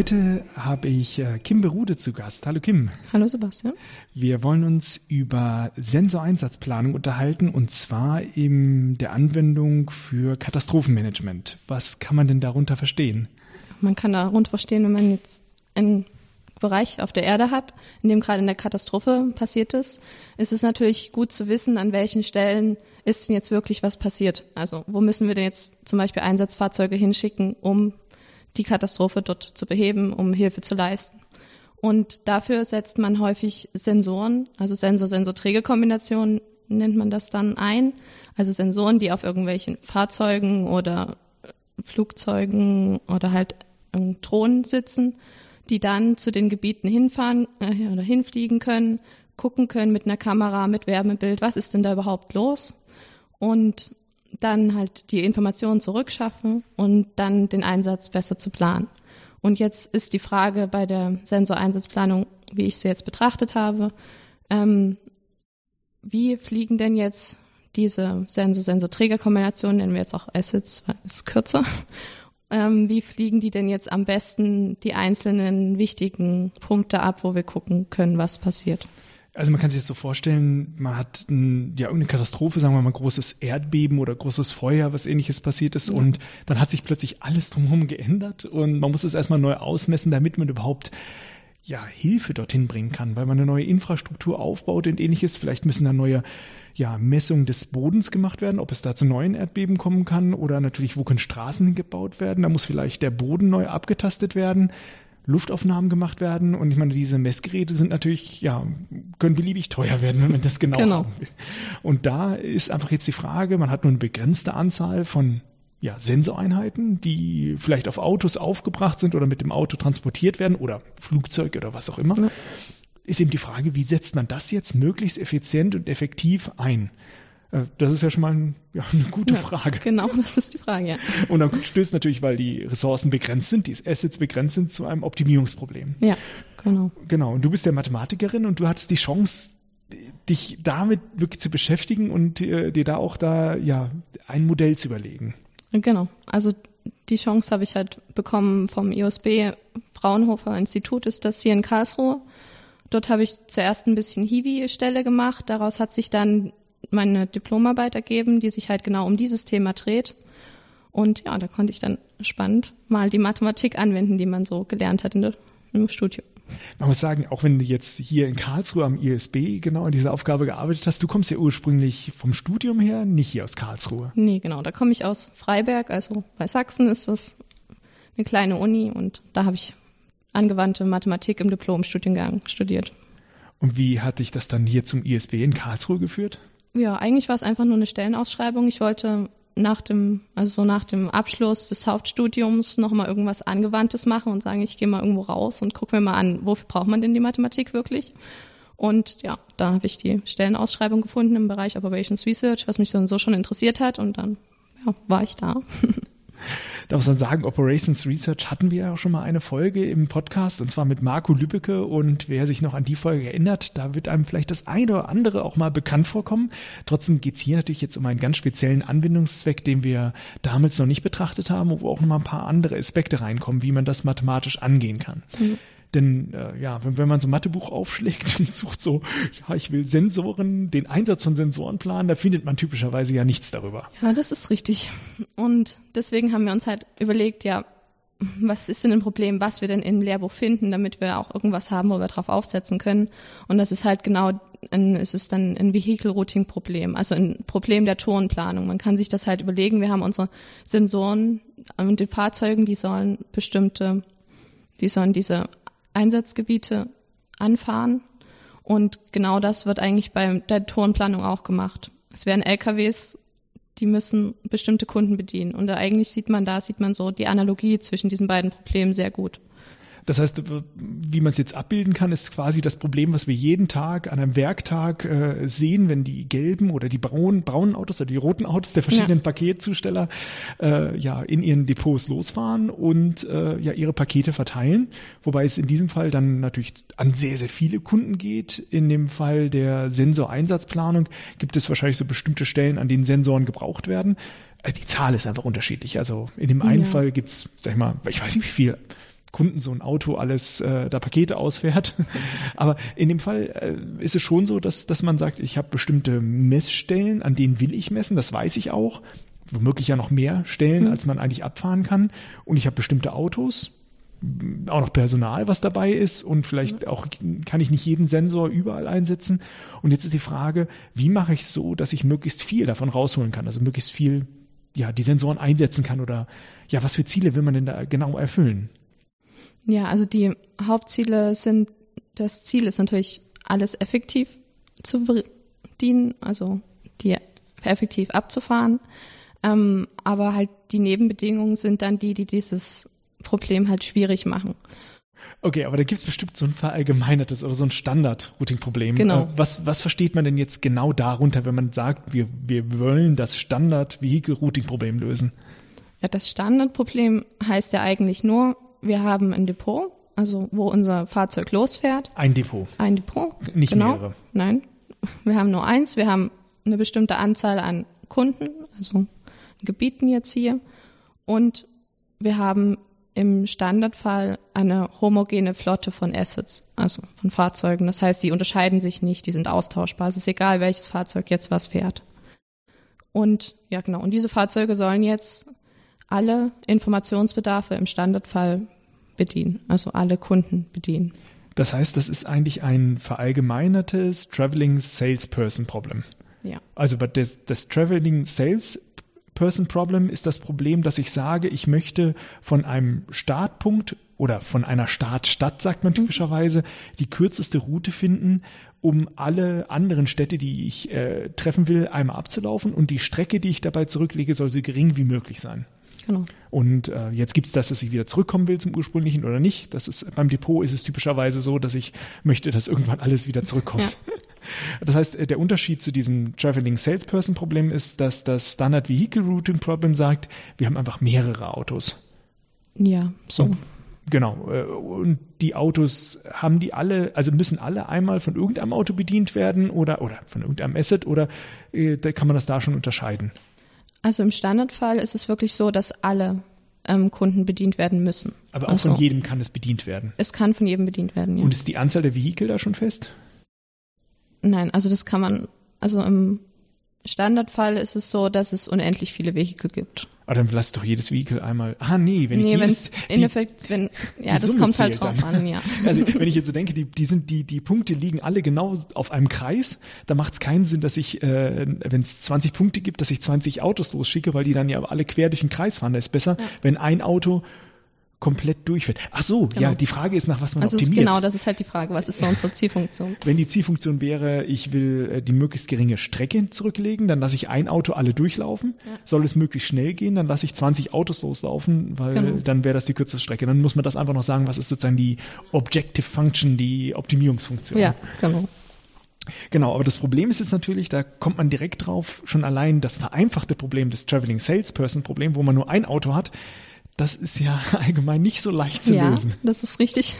Heute habe ich äh, Kim Berude zu Gast. Hallo Kim. Hallo Sebastian. Wir wollen uns über Sensoreinsatzplanung unterhalten und zwar in der Anwendung für Katastrophenmanagement. Was kann man denn darunter verstehen? Man kann darunter verstehen, wenn man jetzt einen Bereich auf der Erde hat, in dem gerade eine Katastrophe passiert ist, ist es natürlich gut zu wissen, an welchen Stellen ist denn jetzt wirklich was passiert. Also wo müssen wir denn jetzt zum Beispiel Einsatzfahrzeuge hinschicken, um die Katastrophe dort zu beheben, um Hilfe zu leisten. Und dafür setzt man häufig Sensoren, also Sensor-Sensor-Träger-Kombinationen nennt man das dann ein. Also Sensoren, die auf irgendwelchen Fahrzeugen oder Flugzeugen oder halt Drohnen sitzen, die dann zu den Gebieten hinfahren äh, oder hinfliegen können, gucken können mit einer Kamera, mit Wärmebild, was ist denn da überhaupt los? Und dann halt die Informationen zurückschaffen und dann den Einsatz besser zu planen. Und jetzt ist die Frage bei der Sensoreinsatzplanung, wie ich sie jetzt betrachtet habe, ähm, wie fliegen denn jetzt diese Sensor-Sensor-Träger-Kombination, nennen wir jetzt auch Assets, weil es kürzer, ähm, wie fliegen die denn jetzt am besten die einzelnen wichtigen Punkte ab, wo wir gucken können, was passiert? Also man kann sich das so vorstellen, man hat ein, ja irgendeine Katastrophe, sagen wir mal großes Erdbeben oder großes Feuer, was ähnliches passiert ist ja. und dann hat sich plötzlich alles drumherum geändert und man muss es erstmal neu ausmessen, damit man überhaupt ja, Hilfe dorthin bringen kann, weil man eine neue Infrastruktur aufbaut und ähnliches. Vielleicht müssen da neue ja, Messungen des Bodens gemacht werden, ob es da zu neuen Erdbeben kommen kann oder natürlich, wo können Straßen gebaut werden. Da muss vielleicht der Boden neu abgetastet werden. Luftaufnahmen gemacht werden. Und ich meine, diese Messgeräte sind natürlich, ja, können beliebig teuer werden, wenn man das genau, genau. haben will. Und da ist einfach jetzt die Frage, man hat nur eine begrenzte Anzahl von ja, Sensoreinheiten, die vielleicht auf Autos aufgebracht sind oder mit dem Auto transportiert werden oder Flugzeug oder was auch immer. Ja. Ist eben die Frage, wie setzt man das jetzt möglichst effizient und effektiv ein? Äh, das ist ja schon mal ein, ja, eine gute ja, Frage. Genau, das ist die Frage, ja. Und dann stößt natürlich, weil die Ressourcen begrenzt sind, die Assets begrenzt sind, zu einem Optimierungsproblem. Ja, genau. Genau. Und du bist ja Mathematikerin und du hattest die Chance, dich damit wirklich zu beschäftigen und äh, dir da auch da, ja, ein Modell zu überlegen. Genau. Also die Chance habe ich halt bekommen vom IOSB Fraunhofer Institut, ist das hier in Karlsruhe. Dort habe ich zuerst ein bisschen Hiwi-Stelle gemacht. Daraus hat sich dann meine Diplomarbeit ergeben, die sich halt genau um dieses Thema dreht. Und ja, da konnte ich dann spannend mal die Mathematik anwenden, die man so gelernt hat in der, im Studium. Man muss sagen, auch wenn du jetzt hier in Karlsruhe am ISB genau an dieser Aufgabe gearbeitet hast, du kommst ja ursprünglich vom Studium her, nicht hier aus Karlsruhe. Nee, genau, da komme ich aus Freiberg, also bei Sachsen ist das eine kleine Uni und da habe ich angewandte Mathematik im Diplomstudiengang studiert. Und wie hat dich das dann hier zum ISB in Karlsruhe geführt? Ja, eigentlich war es einfach nur eine Stellenausschreibung. Ich wollte nach dem, also so nach dem Abschluss des Hauptstudiums nochmal irgendwas Angewandtes machen und sagen, ich gehe mal irgendwo raus und gucke mir mal an, wofür braucht man denn die Mathematik wirklich? Und ja, da habe ich die Stellenausschreibung gefunden im Bereich Operations Research, was mich dann so schon interessiert hat und dann ja, war ich da. Da muss man sagen, Operations Research hatten wir ja auch schon mal eine Folge im Podcast und zwar mit Marco Lübbecke und wer sich noch an die Folge erinnert, da wird einem vielleicht das eine oder andere auch mal bekannt vorkommen. Trotzdem geht's hier natürlich jetzt um einen ganz speziellen Anwendungszweck, den wir damals noch nicht betrachtet haben, wo auch noch mal ein paar andere Aspekte reinkommen, wie man das mathematisch angehen kann. Mhm. Denn äh, ja, wenn, wenn man so ein Mathebuch aufschlägt und sucht so, ja, ich will Sensoren, den Einsatz von Sensoren planen, da findet man typischerweise ja nichts darüber. Ja, das ist richtig. Und deswegen haben wir uns halt überlegt, ja, was ist denn ein Problem, was wir denn im Lehrbuch finden, damit wir auch irgendwas haben, wo wir drauf aufsetzen können. Und das ist halt genau, ein, es ist dann ein Vehicle-Routing-Problem, also ein Problem der Tonplanung. Man kann sich das halt überlegen, wir haben unsere Sensoren und die Fahrzeugen, die sollen bestimmte, die sollen diese Einsatzgebiete anfahren. Und genau das wird eigentlich bei der Tourenplanung auch gemacht. Es werden LKWs, die müssen bestimmte Kunden bedienen. Und eigentlich sieht man da, sieht man so die Analogie zwischen diesen beiden Problemen sehr gut. Das heißt, wie man es jetzt abbilden kann, ist quasi das Problem, was wir jeden Tag an einem Werktag äh, sehen, wenn die gelben oder die braunen, braunen Autos oder die roten Autos der verschiedenen ja. Paketzusteller äh, ja in ihren Depots losfahren und äh, ja ihre Pakete verteilen. Wobei es in diesem Fall dann natürlich an sehr, sehr viele Kunden geht. In dem Fall der Sensoreinsatzplanung gibt es wahrscheinlich so bestimmte Stellen, an denen Sensoren gebraucht werden. Äh, die Zahl ist einfach unterschiedlich. Also in dem einen ja. Fall gibt's, sag ich mal, ich weiß nicht wie viel Kunden so ein Auto alles äh, da Pakete ausfährt. Aber in dem Fall äh, ist es schon so, dass, dass man sagt, ich habe bestimmte Messstellen, an denen will ich messen, das weiß ich auch. Womöglich ja noch mehr Stellen, mhm. als man eigentlich abfahren kann. Und ich habe bestimmte Autos, auch noch Personal, was dabei ist und vielleicht auch kann ich nicht jeden Sensor überall einsetzen. Und jetzt ist die Frage, wie mache ich es so, dass ich möglichst viel davon rausholen kann, also möglichst viel, ja, die Sensoren einsetzen kann oder ja, was für Ziele will man denn da genau erfüllen? Ja, also die Hauptziele sind, das Ziel ist natürlich, alles effektiv zu bedienen, also die effektiv abzufahren. Ähm, aber halt die Nebenbedingungen sind dann die, die dieses Problem halt schwierig machen. Okay, aber da gibt es bestimmt so ein verallgemeinertes oder so ein Standard-Routing-Problem. Genau. Äh, was, was versteht man denn jetzt genau darunter, wenn man sagt, wir, wir wollen das Standard-Vehicle-Routing-Problem lösen? Ja, das Standardproblem heißt ja eigentlich nur, wir haben ein Depot, also wo unser Fahrzeug losfährt. Ein Depot. Ein Depot. Nicht genau. mehrere. Nein. Wir haben nur eins. Wir haben eine bestimmte Anzahl an Kunden, also Gebieten jetzt hier. Und wir haben im Standardfall eine homogene Flotte von Assets, also von Fahrzeugen. Das heißt, die unterscheiden sich nicht, die sind austauschbar. Es ist egal, welches Fahrzeug jetzt was fährt. Und ja, genau. Und diese Fahrzeuge sollen jetzt alle Informationsbedarfe im Standardfall bedienen, also alle Kunden bedienen. Das heißt, das ist eigentlich ein verallgemeinertes Traveling Salesperson Problem. Ja. Also das, das Traveling Salesperson Problem ist das Problem, dass ich sage, ich möchte von einem Startpunkt oder von einer Startstadt, sagt man mhm. typischerweise, die kürzeste Route finden, um alle anderen Städte, die ich äh, treffen will, einmal abzulaufen und die Strecke, die ich dabei zurücklege, soll so gering wie möglich sein. Genau. Und äh, jetzt gibt es das, dass ich wieder zurückkommen will zum ursprünglichen oder nicht. Das ist beim Depot ist es typischerweise so, dass ich möchte, dass irgendwann alles wieder zurückkommt. Ja. Das heißt, äh, der Unterschied zu diesem Traveling Salesperson Problem ist, dass das Standard Vehicle Routing Problem sagt, wir haben einfach mehrere Autos. Ja, so. Und, genau. Äh, und die Autos haben die alle, also müssen alle einmal von irgendeinem Auto bedient werden oder, oder von irgendeinem Asset oder äh, da kann man das da schon unterscheiden? Also im Standardfall ist es wirklich so, dass alle ähm, Kunden bedient werden müssen. Aber auch also, von jedem kann es bedient werden. Es kann von jedem bedient werden, ja. Und ist die Anzahl der Vehikel da schon fest? Nein, also das kann man, also im Standardfall ist es so, dass es unendlich viele Vehikel gibt. Aber dann lass doch jedes Vehikel einmal. Ah, nee, wenn nee, ich jedes, in Effekt, wenn, ja, das kommt halt drauf dann. an, ja. Also, wenn ich jetzt so denke, die, die sind, die, die Punkte liegen alle genau auf einem Kreis, da macht es keinen Sinn, dass ich, äh, wenn es 20 Punkte gibt, dass ich 20 Autos losschicke, weil die dann ja alle quer durch den Kreis fahren. Da ist besser, ja. wenn ein Auto komplett durchfällt. Ach so, genau. ja, die Frage ist, nach was man also optimiert. Genau, das ist halt die Frage, was ist so unsere Zielfunktion? Wenn die Zielfunktion wäre, ich will äh, die möglichst geringe Strecke zurücklegen, dann lasse ich ein Auto alle durchlaufen. Ja. Soll es möglichst schnell gehen, dann lasse ich 20 Autos loslaufen, weil genau. dann wäre das die kürzeste Strecke. Dann muss man das einfach noch sagen, was ist sozusagen die Objective Function, die Optimierungsfunktion. Ja, genau. Genau, aber das Problem ist jetzt natürlich, da kommt man direkt drauf, schon allein das vereinfachte Problem des Traveling Salesperson Problem, wo man nur ein Auto hat, das ist ja allgemein nicht so leicht zu ja, lösen. Das ist richtig.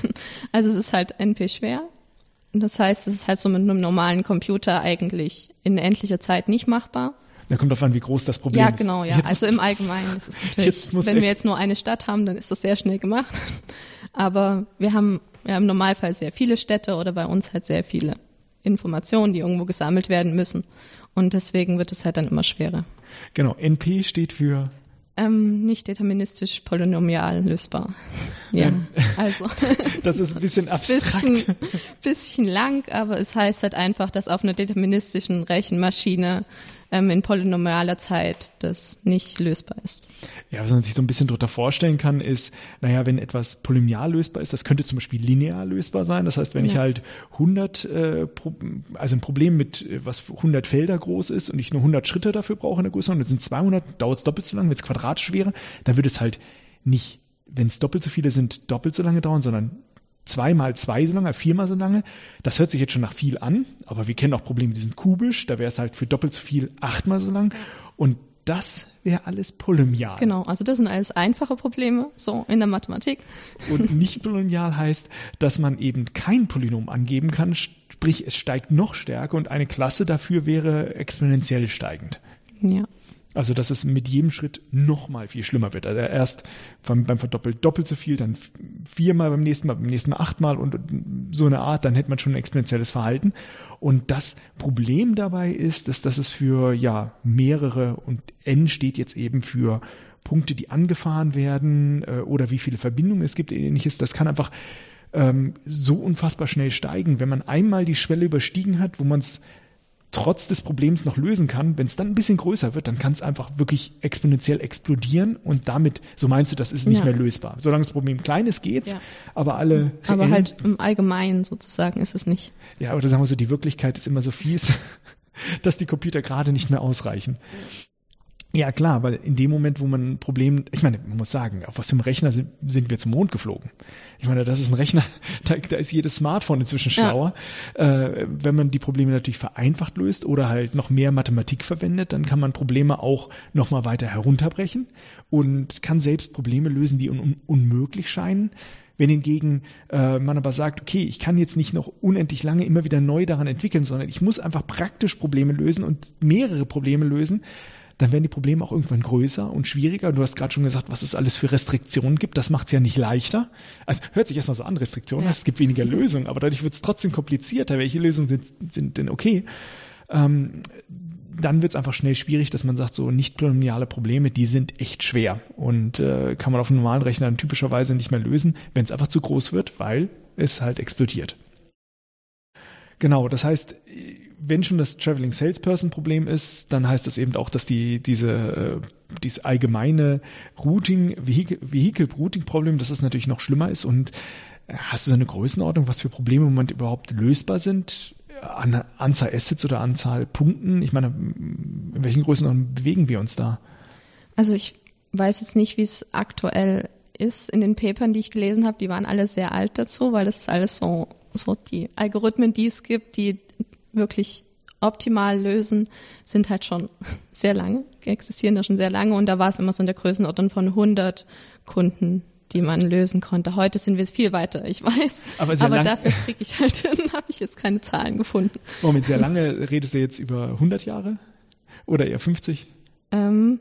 Also es ist halt NP schwer. Das heißt, es ist halt so mit einem normalen Computer eigentlich in endlicher Zeit nicht machbar. Da kommt drauf an, wie groß das Problem ist. Ja, genau, ja. Jetzt also im Allgemeinen ist es natürlich, wenn wir jetzt nur eine Stadt haben, dann ist das sehr schnell gemacht. Aber wir haben ja im Normalfall sehr viele Städte oder bei uns halt sehr viele Informationen, die irgendwo gesammelt werden müssen. Und deswegen wird es halt dann immer schwerer. Genau, NP steht für ähm, nicht deterministisch polynomial lösbar. Ja, also. Das ist ein bisschen abstrakt. Bisschen, bisschen lang, aber es heißt halt einfach, dass auf einer deterministischen Rechenmaschine ähm, in polynomialer Zeit das nicht lösbar ist. Ja, was man sich so ein bisschen darunter vorstellen kann, ist, naja, wenn etwas polynomial lösbar ist, das könnte zum Beispiel linear lösbar sein. Das heißt, wenn ja. ich halt 100, äh, also ein Problem mit, äh, was 100 Felder groß ist und ich nur 100 Schritte dafür brauche in der Größe und es sind 200, dauert es doppelt so lang, wenn es quadratisch wäre, dann würde es halt nicht wenn es doppelt so viele sind, doppelt so lange dauern, sondern zweimal zwei so lange, viermal so lange. Das hört sich jetzt schon nach viel an, aber wir kennen auch Probleme, die sind kubisch, da wäre es halt für doppelt so viel achtmal so lang. Und das wäre alles polymial. Genau, also das sind alles einfache Probleme, so in der Mathematik. Und nicht polymial heißt, dass man eben kein Polynom angeben kann, sprich es steigt noch stärker und eine Klasse dafür wäre exponentiell steigend. Ja. Also, dass es mit jedem Schritt noch mal viel schlimmer wird. Also erst beim, Verdoppelt doppelt so viel, dann viermal beim nächsten Mal, beim nächsten Mal achtmal und so eine Art, dann hätte man schon ein exponentielles Verhalten. Und das Problem dabei ist, dass, dass es für, ja, mehrere und n steht jetzt eben für Punkte, die angefahren werden äh, oder wie viele Verbindungen es gibt, ähnliches. Das kann einfach ähm, so unfassbar schnell steigen. Wenn man einmal die Schwelle überstiegen hat, wo man es trotz des Problems noch lösen kann, wenn es dann ein bisschen größer wird, dann kann es einfach wirklich exponentiell explodieren und damit, so meinst du, das ist nicht ja. mehr lösbar. Solange das Problem klein ist, geht's, ja. aber alle. Aber halt im Allgemeinen sozusagen ist es nicht. Ja, oder sagen wir so, die Wirklichkeit ist immer so fies, dass die Computer gerade nicht mehr ausreichen. Ja, klar, weil in dem Moment, wo man ein Problem, ich meine, man muss sagen, auf was dem Rechner sind, sind wir zum Mond geflogen. Ich meine, das ist ein Rechner, da, da ist jedes Smartphone inzwischen schlauer. Ja. Äh, wenn man die Probleme natürlich vereinfacht löst oder halt noch mehr Mathematik verwendet, dann kann man Probleme auch noch mal weiter herunterbrechen und kann selbst Probleme lösen, die un unmöglich scheinen. Wenn hingegen äh, man aber sagt, okay, ich kann jetzt nicht noch unendlich lange immer wieder neu daran entwickeln, sondern ich muss einfach praktisch Probleme lösen und mehrere Probleme lösen, dann werden die Probleme auch irgendwann größer und schwieriger. Du hast gerade schon gesagt, was es alles für Restriktionen gibt. Das macht es ja nicht leichter. Also hört sich erstmal so an, Restriktionen, ja. es gibt weniger Lösungen, aber dadurch wird es trotzdem komplizierter. Welche Lösungen sind, sind denn okay? Ähm, dann wird es einfach schnell schwierig, dass man sagt, so nicht polynomiale Probleme, die sind echt schwer und äh, kann man auf einem normalen Rechner typischerweise nicht mehr lösen, wenn es einfach zu groß wird, weil es halt explodiert. Genau, das heißt, wenn schon das Traveling Salesperson Problem ist, dann heißt das eben auch, dass die, diese, äh, dieses allgemeine Routing, Vehicle, Routing Problem, dass das natürlich noch schlimmer ist und äh, hast du so eine Größenordnung, was für Probleme im Moment überhaupt lösbar sind? An Anzahl Assets oder Anzahl Punkten? Ich meine, in welchen Größenordnungen bewegen wir uns da? Also ich weiß jetzt nicht, wie es aktuell ist in den Papern, die ich gelesen habe. Die waren alle sehr alt dazu, weil das ist alles so, so die Algorithmen, die es gibt, die wirklich optimal lösen, sind halt schon sehr lange, existieren da schon sehr lange und da war es immer so in der Größenordnung von 100 Kunden, die man lösen konnte. Heute sind wir viel weiter, ich weiß. Aber, sehr aber dafür kriege ich halt, habe ich jetzt keine Zahlen gefunden. Moment, sehr lange redest du jetzt über 100 Jahre oder eher 50? Ähm,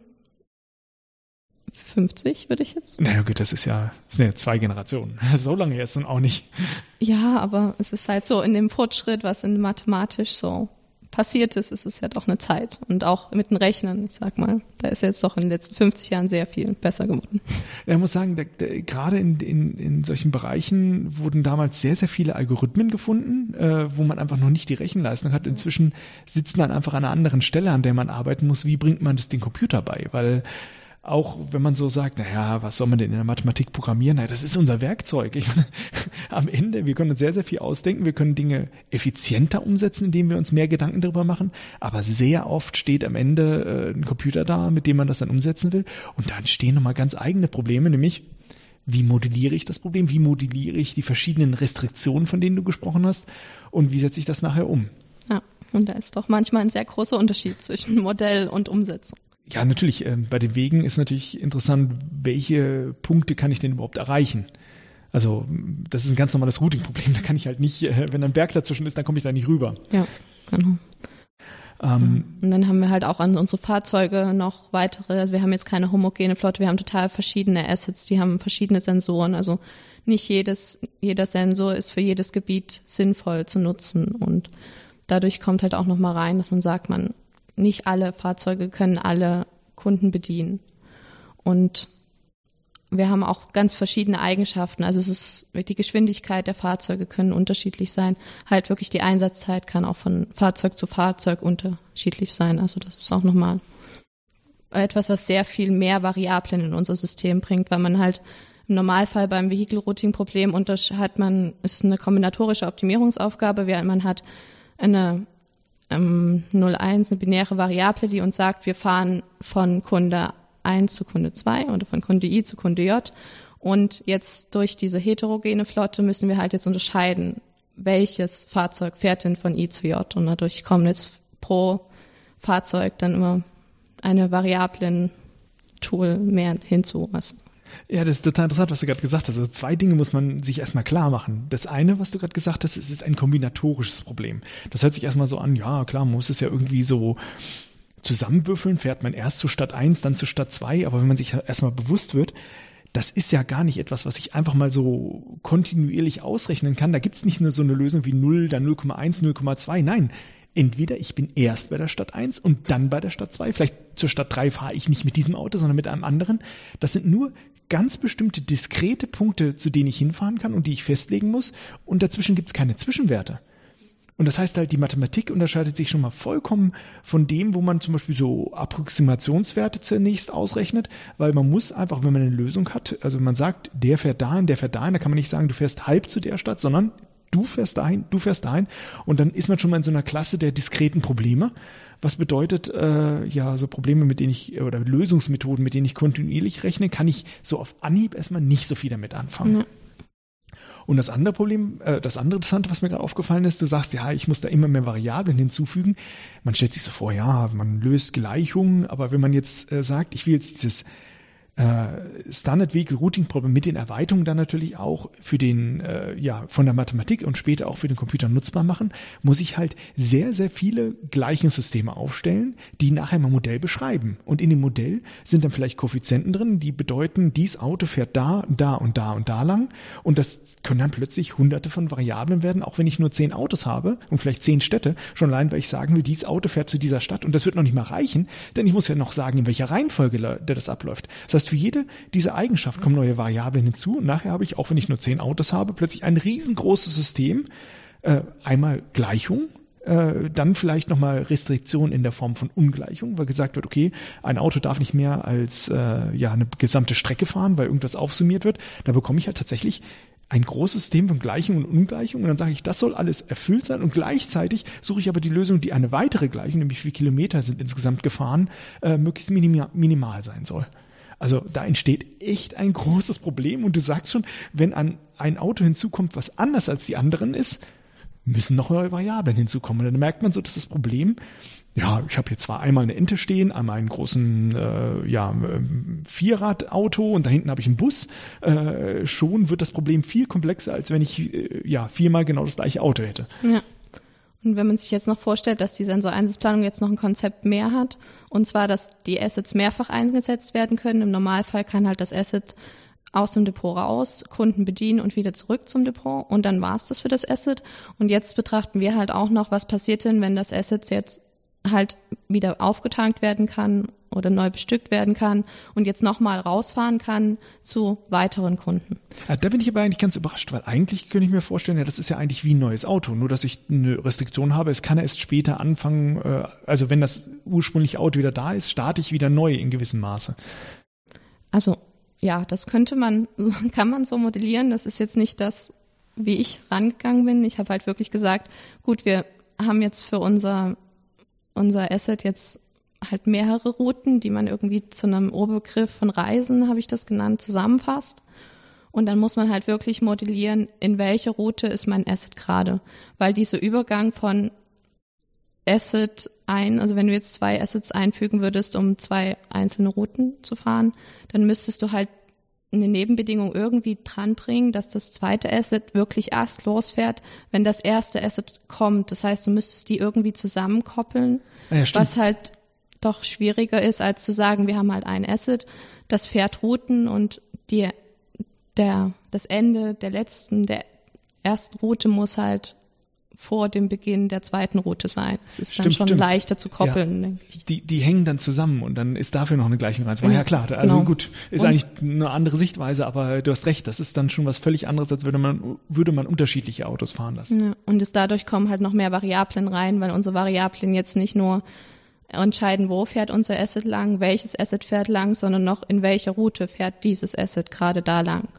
50 würde ich jetzt. Na naja, gut, das ist ja, das sind ja zwei Generationen. So lange jetzt dann auch nicht. Ja, aber es ist halt so in dem Fortschritt, was in mathematisch so passiert ist, ist es ja doch eine Zeit. Und auch mit den Rechnern, ich sag mal, da ist jetzt doch in den letzten 50 Jahren sehr viel besser geworden. Ja, ich muss sagen, da, da, gerade in, in, in solchen Bereichen wurden damals sehr, sehr viele Algorithmen gefunden, äh, wo man einfach noch nicht die Rechenleistung hat. Inzwischen sitzt man einfach an einer anderen Stelle, an der man arbeiten muss. Wie bringt man das den Computer bei? Weil auch wenn man so sagt, naja, was soll man denn in der Mathematik programmieren? Naja, das ist unser Werkzeug. Ich meine, am Ende, wir können uns sehr, sehr viel ausdenken. Wir können Dinge effizienter umsetzen, indem wir uns mehr Gedanken darüber machen. Aber sehr oft steht am Ende äh, ein Computer da, mit dem man das dann umsetzen will. Und da entstehen nochmal ganz eigene Probleme, nämlich, wie modelliere ich das Problem? Wie modelliere ich die verschiedenen Restriktionen, von denen du gesprochen hast? Und wie setze ich das nachher um? Ja, und da ist doch manchmal ein sehr großer Unterschied zwischen Modell und Umsetzung. Ja, natürlich. Äh, bei den Wegen ist natürlich interessant, welche Punkte kann ich denn überhaupt erreichen? Also das ist ein ganz normales Routing-Problem. Da kann ich halt nicht, äh, wenn ein Berg dazwischen ist, dann komme ich da nicht rüber. Ja, genau. Ähm, und dann haben wir halt auch an unsere Fahrzeuge noch weitere, also wir haben jetzt keine homogene Flotte, wir haben total verschiedene Assets, die haben verschiedene Sensoren. Also nicht jedes, jeder Sensor ist für jedes Gebiet sinnvoll zu nutzen. Und dadurch kommt halt auch nochmal rein, dass man sagt, man nicht alle Fahrzeuge können alle Kunden bedienen. Und wir haben auch ganz verschiedene Eigenschaften. Also es ist die Geschwindigkeit der Fahrzeuge können unterschiedlich sein. Halt wirklich die Einsatzzeit kann auch von Fahrzeug zu Fahrzeug unterschiedlich sein. Also das ist auch nochmal etwas, was sehr viel mehr Variablen in unser System bringt, weil man halt im Normalfall beim Vehicle Routing Problem hat man, es ist eine kombinatorische Optimierungsaufgabe, während man hat eine ähm, 01 eine binäre Variable, die uns sagt, wir fahren von Kunde 1 zu Kunde 2 oder von Kunde I zu Kunde J Und jetzt durch diese heterogene Flotte müssen wir halt jetzt unterscheiden, welches Fahrzeug fährt denn von I zu J. Und dadurch kommen jetzt pro Fahrzeug dann immer eine variablen Tool mehr hinzu. Also ja, das ist total interessant, was du gerade gesagt hast. Also zwei Dinge muss man sich erstmal klar machen. Das eine, was du gerade gesagt hast, ist, ist ein kombinatorisches Problem. Das hört sich erstmal so an, ja, klar, man muss es ja irgendwie so zusammenwürfeln, fährt man erst zu Stadt 1, dann zu Stadt 2, aber wenn man sich erstmal bewusst wird, das ist ja gar nicht etwas, was ich einfach mal so kontinuierlich ausrechnen kann. Da gibt's nicht nur so eine Lösung wie 0, dann 0,1, 0,2. Nein, entweder ich bin erst bei der Stadt 1 und dann bei der Stadt 2. Vielleicht zur Stadt 3 fahre ich nicht mit diesem Auto, sondern mit einem anderen. Das sind nur ganz bestimmte diskrete Punkte, zu denen ich hinfahren kann und die ich festlegen muss. Und dazwischen gibt es keine Zwischenwerte. Und das heißt halt, die Mathematik unterscheidet sich schon mal vollkommen von dem, wo man zum Beispiel so Approximationswerte zunächst ausrechnet, weil man muss einfach, wenn man eine Lösung hat, also man sagt, der fährt dahin, der fährt dahin, da kann man nicht sagen, du fährst halb zu der Stadt, sondern du fährst dahin, du fährst dahin. Und dann ist man schon mal in so einer Klasse der diskreten Probleme. Was bedeutet, äh, ja, so Probleme, mit denen ich, oder Lösungsmethoden, mit denen ich kontinuierlich rechne, kann ich so auf Anhieb erstmal nicht so viel damit anfangen. Ja. Und das andere Problem, äh, das andere Interessante, was mir gerade aufgefallen ist, du sagst, ja, ich muss da immer mehr Variablen hinzufügen. Man stellt sich so vor, ja, man löst Gleichungen, aber wenn man jetzt äh, sagt, ich will jetzt dieses äh, Standard Vehicle Routing Problem mit den Erweiterungen dann natürlich auch für den, äh, ja, von der Mathematik und später auch für den Computer nutzbar machen, muss ich halt sehr, sehr viele Gleichungssysteme aufstellen, die nachher mein Modell beschreiben. Und in dem Modell sind dann vielleicht Koeffizienten drin, die bedeuten, dies Auto fährt da, da und da und da lang. Und das können dann plötzlich hunderte von Variablen werden, auch wenn ich nur zehn Autos habe und vielleicht zehn Städte, schon allein, weil ich sagen will, dieses Auto fährt zu dieser Stadt. Und das wird noch nicht mal reichen, denn ich muss ja noch sagen, in welcher Reihenfolge der das abläuft. Das heißt, für jede dieser Eigenschaften kommen neue Variablen hinzu und nachher habe ich, auch wenn ich nur zehn Autos habe, plötzlich ein riesengroßes System. Äh, einmal Gleichung, äh, dann vielleicht nochmal Restriktion in der Form von Ungleichung, weil gesagt wird, okay, ein Auto darf nicht mehr als äh, ja eine gesamte Strecke fahren, weil irgendwas aufsummiert wird. Da bekomme ich halt tatsächlich ein großes System von Gleichung und Ungleichung und dann sage ich, das soll alles erfüllt sein und gleichzeitig suche ich aber die Lösung, die eine weitere Gleichung, nämlich wie viele Kilometer sind insgesamt gefahren, äh, möglichst minimal, minimal sein soll. Also da entsteht echt ein großes Problem und du sagst schon, wenn an ein Auto hinzukommt, was anders als die anderen ist, müssen noch neue Variablen hinzukommen. Und dann merkt man so, dass das Problem, ja, ich habe hier zwar einmal eine Ente stehen, einmal einen großen äh, ja, ähm, Vierradauto und da hinten habe ich einen Bus, äh, schon wird das Problem viel komplexer, als wenn ich äh, ja viermal genau das gleiche Auto hätte. Ja. Und wenn man sich jetzt noch vorstellt, dass die Sensoreinsatzplanung jetzt noch ein Konzept mehr hat, und zwar, dass die Assets mehrfach eingesetzt werden können. Im Normalfall kann halt das Asset aus dem Depot raus, Kunden bedienen und wieder zurück zum Depot und dann war's das für das Asset. Und jetzt betrachten wir halt auch noch, was passiert denn, wenn das Asset jetzt halt wieder aufgetankt werden kann oder neu bestückt werden kann und jetzt nochmal rausfahren kann zu weiteren Kunden. Ja, da bin ich aber eigentlich ganz überrascht, weil eigentlich könnte ich mir vorstellen, ja, das ist ja eigentlich wie ein neues Auto, nur dass ich eine Restriktion habe. Es kann erst später anfangen, äh, also wenn das ursprüngliche Auto wieder da ist, starte ich wieder neu in gewissem Maße. Also ja, das könnte man, kann man so modellieren. Das ist jetzt nicht das, wie ich rangegangen bin. Ich habe halt wirklich gesagt, gut, wir haben jetzt für unser unser Asset jetzt halt mehrere Routen, die man irgendwie zu einem Oberbegriff von Reisen, habe ich das genannt, zusammenfasst. Und dann muss man halt wirklich modellieren, in welche Route ist mein Asset gerade. Weil dieser Übergang von Asset ein, also wenn du jetzt zwei Assets einfügen würdest, um zwei einzelne Routen zu fahren, dann müsstest du halt eine Nebenbedingung irgendwie dranbringen, dass das zweite Asset wirklich erst losfährt, wenn das erste Asset kommt. Das heißt, du müsstest die irgendwie zusammenkoppeln, ah ja, was halt doch schwieriger ist, als zu sagen, wir haben halt ein Asset, das fährt Routen und die, der, das Ende der letzten, der ersten Route muss halt vor dem Beginn der zweiten Route sein. Es ist stimmt, dann schon stimmt. leichter zu koppeln, ja. denke ich. Die, die hängen dann zusammen und dann ist dafür noch eine Gleichung rein. Ja, ja klar, also genau. gut, ist und? eigentlich eine andere Sichtweise, aber du hast recht, das ist dann schon was völlig anderes, als würde man, würde man unterschiedliche Autos fahren lassen. Ja, und es dadurch kommen halt noch mehr Variablen rein, weil unsere Variablen jetzt nicht nur entscheiden, wo fährt unser Asset lang, welches Asset fährt lang, sondern noch in welcher Route fährt dieses Asset gerade da lang.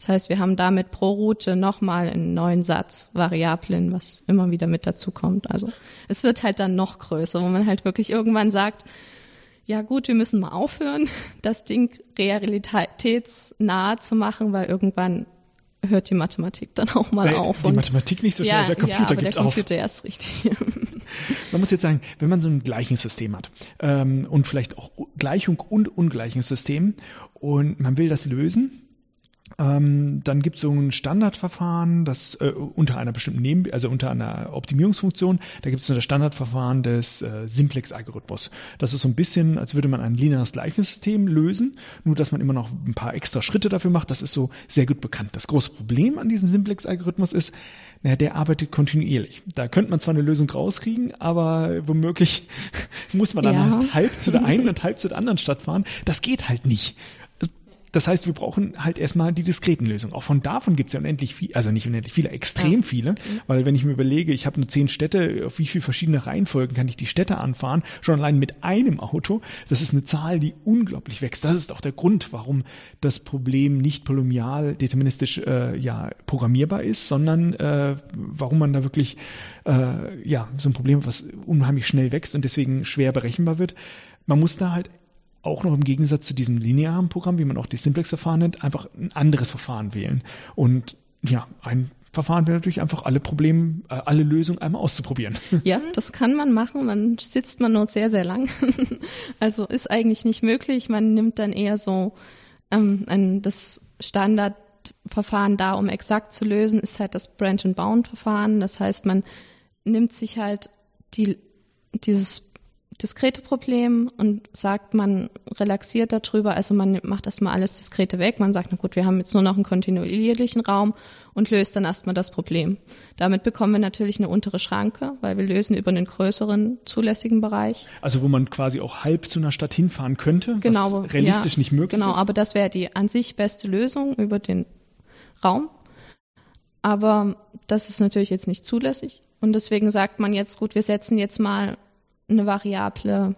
Das heißt, wir haben damit pro Route nochmal einen neuen Satz Variablen, was immer wieder mit dazu kommt. Also es wird halt dann noch größer, wo man halt wirklich irgendwann sagt, ja gut, wir müssen mal aufhören, das Ding realitätsnah zu machen, weil irgendwann hört die Mathematik dann auch mal Weil auf. die Mathematik nicht so schnell, ja, der Computer ja, aber gibt der auf. Computer erst richtig. Man muss jetzt sagen, wenn man so ein Gleichungssystem hat ähm, und vielleicht auch Gleichung und Ungleichungssystem und man will das lösen, ähm, dann gibt es so ein Standardverfahren, das äh, unter einer bestimmten Neben also unter einer Optimierungsfunktion, da gibt es so das Standardverfahren des äh, Simplex-Algorithmus. Das ist so ein bisschen, als würde man ein lineares Gleichungssystem lösen, nur dass man immer noch ein paar extra Schritte dafür macht. Das ist so sehr gut bekannt. Das große Problem an diesem Simplex-Algorithmus ist, naja, der arbeitet kontinuierlich. Da könnte man zwar eine Lösung rauskriegen, aber womöglich muss man dann Ja. erst halb zu der einen und halb zu der anderen Stadt fahren. Das geht halt nicht. Das heißt, wir brauchen halt erstmal die diskreten Lösungen. Auch von davon gibt es ja unendlich viel, also nicht unendlich viele, extrem Ja. viele, weil wenn ich mir überlege, ich habe nur zehn Städte, auf wie viele verschiedene Reihenfolgen kann ich die Städte anfahren, schon allein mit einem Auto, das ist eine Zahl, die unglaublich wächst. Das ist auch der Grund, warum das Problem nicht polynomial deterministisch äh, ja programmierbar ist, sondern äh, warum man da wirklich äh, ja so ein Problem, was unheimlich schnell wächst und deswegen schwer berechenbar wird. Man muss da halt auch noch im Gegensatz zu diesem linearen Programm, wie man auch die Simplex-Verfahren nennt, einfach ein anderes Verfahren wählen. Und ja, ein Verfahren wäre natürlich einfach alle Probleme, äh, alle Lösungen einmal auszuprobieren. Ja, das kann man machen. Man sitzt man nur sehr, sehr lang. also ist eigentlich nicht möglich. Man nimmt dann eher so ähm, ein, das Standardverfahren da, um exakt zu lösen, ist halt das Branch and Bound Verfahren. Das heißt, man nimmt sich halt die, dieses diskrete Problem und sagt, man relaxiert darüber, also man macht erstmal alles Diskrete weg, man sagt, na gut, wir haben jetzt nur noch einen kontinuierlichen Raum und löst dann erstmal das Problem. Damit bekommen wir natürlich eine untere Schranke, weil wir lösen über einen größeren zulässigen Bereich. Also wo man quasi auch halb zu einer Stadt hinfahren könnte, Genau, was realistisch ja, nicht möglich genau, ist. aber das wäre die an sich beste Lösung über den Raum. Aber das ist natürlich jetzt nicht zulässig. Und deswegen sagt man jetzt, gut, wir setzen jetzt mal eine Variable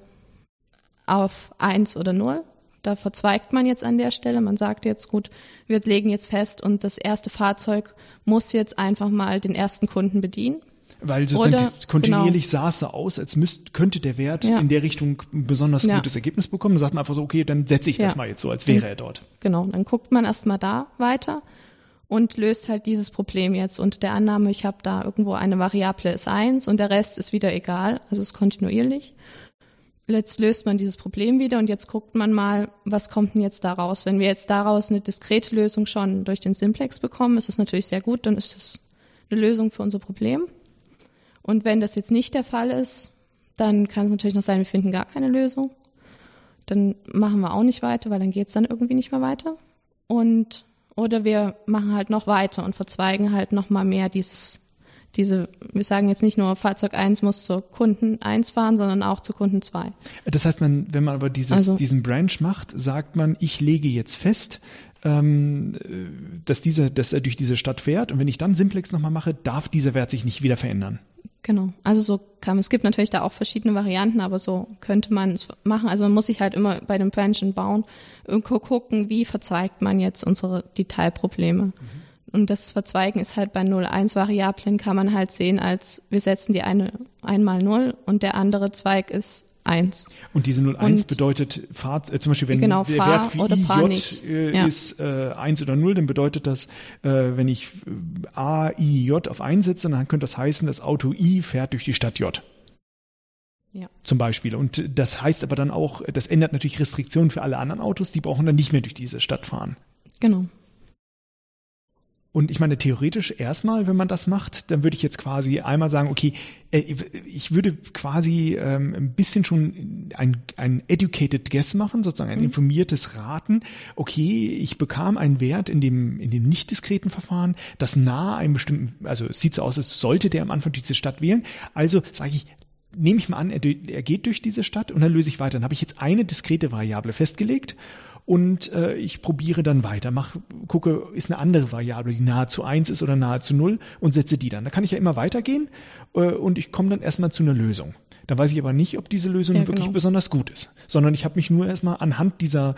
auf eins oder null. Da verzweigt man jetzt an der Stelle. Man sagt jetzt, gut, wir legen jetzt fest und das erste Fahrzeug muss jetzt einfach mal den ersten Kunden bedienen. Weil sozusagen Oder- das kontinuierlich sah es so aus, als müsst, könnte der Wert Ja. in der Richtung ein besonders Ja. gutes Ergebnis bekommen. Dann sagt man einfach so, okay, dann setze ich das Ja. mal jetzt so, als wäre er dort. Genau, dann guckt man erstmal da weiter und löst halt dieses Problem jetzt unter der Annahme, ich habe da irgendwo eine Variable ist eins und der Rest ist wieder egal, also ist kontinuierlich. Jetzt löst man dieses Problem wieder und jetzt guckt man mal, was kommt denn jetzt da raus. Wenn wir jetzt daraus eine diskrete Lösung schon durch den Simplex bekommen, ist das natürlich sehr gut, dann ist das eine Lösung für unser Problem. Und wenn das jetzt nicht der Fall ist, dann kann es natürlich noch sein, wir finden gar keine Lösung. Dann machen wir auch nicht weiter, weil dann geht es dann irgendwie nicht mehr weiter. Und oder wir machen halt noch weiter und verzweigen halt noch mal mehr dieses diese wir sagen jetzt nicht nur Fahrzeug 1 muss zur Kunden 1 fahren, sondern auch zu Kunden 2. Das heißt, man, wenn man aber dieses, Also- diesen Branch macht, sagt man, ich lege jetzt fest, ähm, äh, dass dieser, dass er durch diese Stadt fährt und wenn ich dann Simplex nochmal mache, darf dieser Wert sich nicht wieder verändern. Genau. Also so kann es gibt natürlich da auch verschiedene Varianten, aber so könnte man es machen. Also man muss sich halt immer bei dem Branch and Bound irgendwo gucken, wie verzweigt man jetzt unsere Detailprobleme. Und das Verzweigen ist halt bei 0-1-Variablen kann man halt sehen als, wir setzen die eine einmal 0 und der andere Zweig ist 1. Und diese 01 Und- bedeutet Fahrt, äh, zum Beispiel wenn Genau, der fahr Wert für oder fahr IJ äh, Ja. ist äh, 1 oder 0, dann bedeutet das, äh, wenn ich äh, A, I, J auf 1 setze, dann könnte das heißen, das Auto I fährt durch die Stadt J. Ja. Zum Beispiel. Und das heißt aber dann auch, das ändert natürlich Restriktionen für alle anderen Autos, die brauchen dann nicht mehr durch diese Stadt fahren. Genau. Und ich meine, theoretisch erstmal, wenn man das macht, dann würde ich jetzt quasi einmal sagen, okay, äh, ich würde quasi ähm, ein bisschen schon ein, ein educated guess machen, sozusagen ein informiertes Raten. Okay, ich bekam einen Wert in dem, in dem nicht diskreten Verfahren, das nahe einem bestimmten, also es sieht so aus, als sollte der am Anfang diese Stadt wählen. Also sage ich, nehme ich mal an, er, er geht durch diese Stadt und dann löse ich weiter. Dann habe ich jetzt eine diskrete Variable festgelegt und äh, ich probiere dann weiter, mach, gucke, ist eine andere Variable, die nahe zu eins ist oder nahe zu null und setze die dann. Da kann ich ja immer weitergehen äh, und ich komme dann erstmal zu einer Lösung. Da weiß ich aber nicht, ob diese Lösung Ja, wirklich genau. besonders gut ist, sondern ich habe mich nur erstmal anhand dieser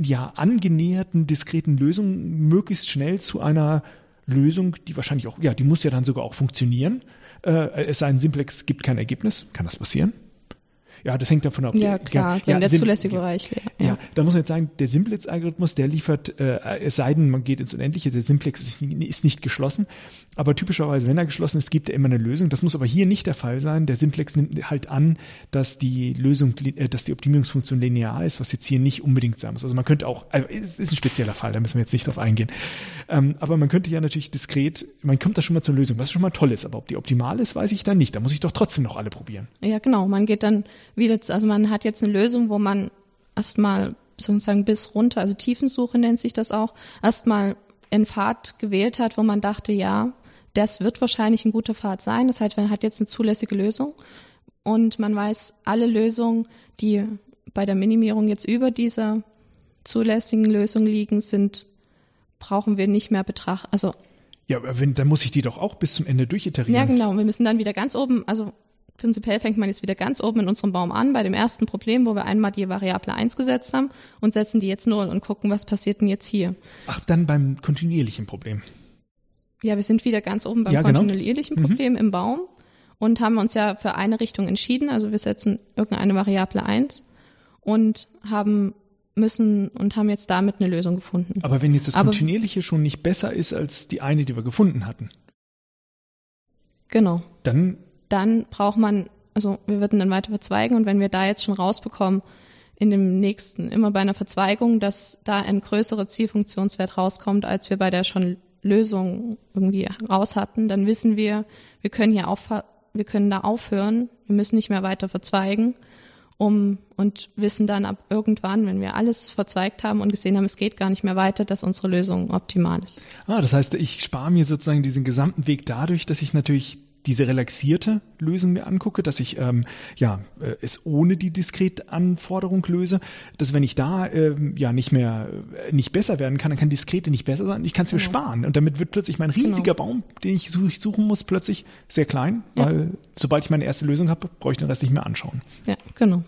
ja angenäherten diskreten Lösung möglichst schnell zu einer Lösung, die wahrscheinlich auch, ja, die muss ja dann sogar auch funktionieren. Äh, es sei denn, Simplex gibt kein Ergebnis. Kann das passieren? Ja, das hängt davon ab. Ja, klar, wenn ja, der zulässige ja, Bereich leer. Ja. da muss man jetzt sagen, der Simplex-Algorithmus, der liefert, äh, es sei denn, man geht ins Unendliche, der Simplex ist, ist nicht geschlossen. Aber typischerweise, wenn er geschlossen ist, gibt er immer eine Lösung. Das muss aber hier nicht der Fall sein. Der Simplex nimmt halt an, dass die Lösung, äh, dass die Optimierungsfunktion linear ist, was jetzt hier nicht unbedingt sein muss. Also man könnte auch, also es ist ein spezieller Fall, da müssen wir jetzt nicht drauf eingehen. Ähm, aber man könnte ja natürlich diskret, man kommt da schon mal zur Lösung, was schon mal toll ist. Aber ob die optimal ist, weiß ich dann nicht. Da muss ich doch trotzdem noch alle probieren. Ja, genau. Man geht dann wieder, also man hat jetzt eine Lösung, wo man erstmal sozusagen bis runter, also Tiefensuche nennt sich das auch, erstmal einen Pfad gewählt hat, wo man dachte, ja, das wird wahrscheinlich ein guter Pfad sein. Das heißt, man hat jetzt eine zulässige Lösung und man weiß, alle Lösungen, die bei der Minimierung jetzt über dieser zulässigen Lösung liegen, sind, brauchen wir nicht mehr betrachten. Also Ja, aber wenn, dann muss ich die doch auch bis zum Ende durchiterieren. ja, genau. Wir müssen dann wieder ganz oben, also prinzipiell fängt man jetzt wieder ganz oben in unserem Baum an, bei dem ersten Problem, wo wir einmal die Variable 1 gesetzt haben und setzen die jetzt 0 und gucken, was passiert denn jetzt hier. Ach, dann beim kontinuierlichen Problem. Ja, wir sind wieder ganz oben beim Ja, genau. kontinuierlichen Problem im Baum und haben uns ja für eine Richtung entschieden. Also wir setzen irgendeine Variable 1 und haben müssen und haben jetzt damit eine Lösung gefunden. Aber wenn jetzt das Aber- kontinuierliche schon nicht besser ist als die eine, die wir gefunden hatten, Genau. dann dann braucht man, also wir würden dann weiter verzweigen und wenn wir da jetzt schon rausbekommen, in dem nächsten, immer bei einer Verzweigung, dass da ein größerer Zielfunktionswert rauskommt, als wir bei der schon Lösung irgendwie raus hatten, dann wissen wir, wir können hier auf, wir können da aufhören, wir müssen nicht mehr weiter verzweigen, um und wissen dann ab irgendwann, wenn wir alles verzweigt haben und gesehen haben, es geht gar nicht mehr weiter, dass unsere Lösung optimal ist. Ah, das heißt, ich spare mir sozusagen diesen gesamten Weg dadurch, dass ich natürlich diese relaxierte Lösung mir angucke, dass ich ähm, ja äh, es ohne die Diskret-Anforderung löse, dass wenn ich da ähm, ja nicht mehr äh, nicht besser werden kann, dann kann Diskrete nicht besser sein. Ich kann es mir Genau. sparen und damit wird plötzlich mein riesiger Baum, den ich suchen muss, plötzlich sehr klein, Ja. weil sobald ich meine erste Lösung habe, brauche ich den Rest nicht mehr anschauen. Ja, genau.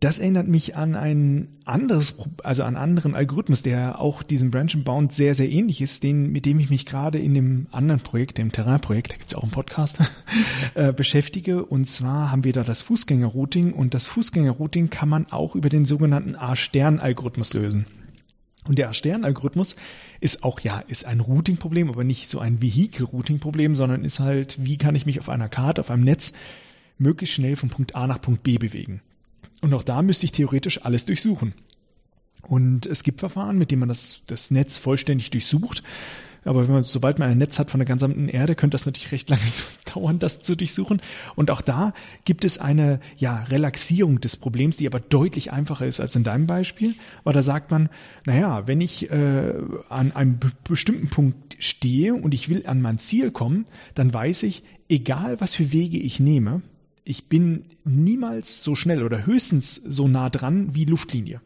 Das erinnert mich an ein anderes, also an anderen Algorithmus, der auch diesem Branch and Bound sehr, sehr ähnlich ist, den, mit dem ich mich gerade in dem anderen Projekt, dem Terrain-Projekt, da gibt's auch einen Podcast, äh, beschäftige. Und zwar haben wir da das Fußgänger-Routing und das Fußgänger-Routing kann man auch über den sogenannten A-Stern-Algorithmus lösen. Und der A-Stern-Algorithmus ist auch, ja, ist ein Routing-Problem, aber nicht so ein Vehicle-Routing-Problem, sondern ist halt, wie kann ich mich auf einer Karte, auf einem Netz möglichst schnell von Punkt A nach Punkt B bewegen. Und auch da müsste ich theoretisch alles durchsuchen. Und es gibt Verfahren, mit denen man das, das Netz vollständig durchsucht. Aber man, sobald man ein Netz hat von der gesamten Erde, könnte das natürlich recht lange so dauern, das zu durchsuchen. Und auch da gibt es eine, ja, Relaxierung des Problems, die aber deutlich einfacher ist als in deinem Beispiel. Weil da sagt man, naja, wenn ich äh, an einem be bestimmten Punkt stehe und ich will an mein Ziel kommen, dann weiß ich, egal was für Wege ich nehme, ich bin niemals so schnell oder höchstens so nah dran wie Luftlinie.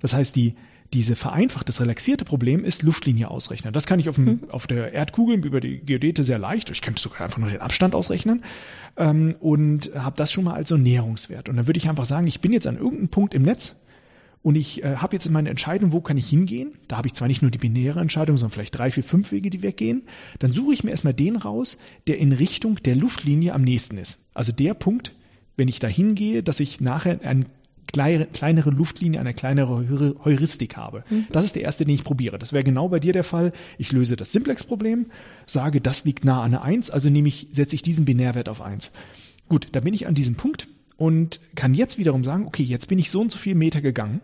Das heißt, die, diese vereinfacht, das relaxierte Problem ist Luftlinie ausrechnen. Das kann ich auf, dem, auf der Erdkugel über die Geodete sehr leicht. Ich könnte sogar einfach nur den Abstand ausrechnen ähm, und habe das schon mal als so Näherungswert. Und dann würde ich einfach sagen, ich bin jetzt an irgendeinem Punkt im Netz und ich äh, habe jetzt meine Entscheidung, wo kann ich hingehen. Da habe ich zwar nicht nur die binäre Entscheidung, sondern vielleicht drei, vier, fünf Wege, die weggehen. Dann suche ich mir erstmal den raus, der in Richtung der Luftlinie am nächsten ist. Also der Punkt, wenn ich da hingehe, dass ich nachher eine kleinere, Luftlinie, eine kleinere Heu- Heuristik habe. Das ist der erste, den ich probiere. Das wäre genau bei dir der Fall. Ich löse das Simplex-Problem, sage, das liegt nah an einer 1, also nehme ich, setze ich diesen Binärwert auf 1. Gut, da bin ich an diesem Punkt und kann jetzt wiederum sagen, okay, jetzt bin ich so und so viele Meter gegangen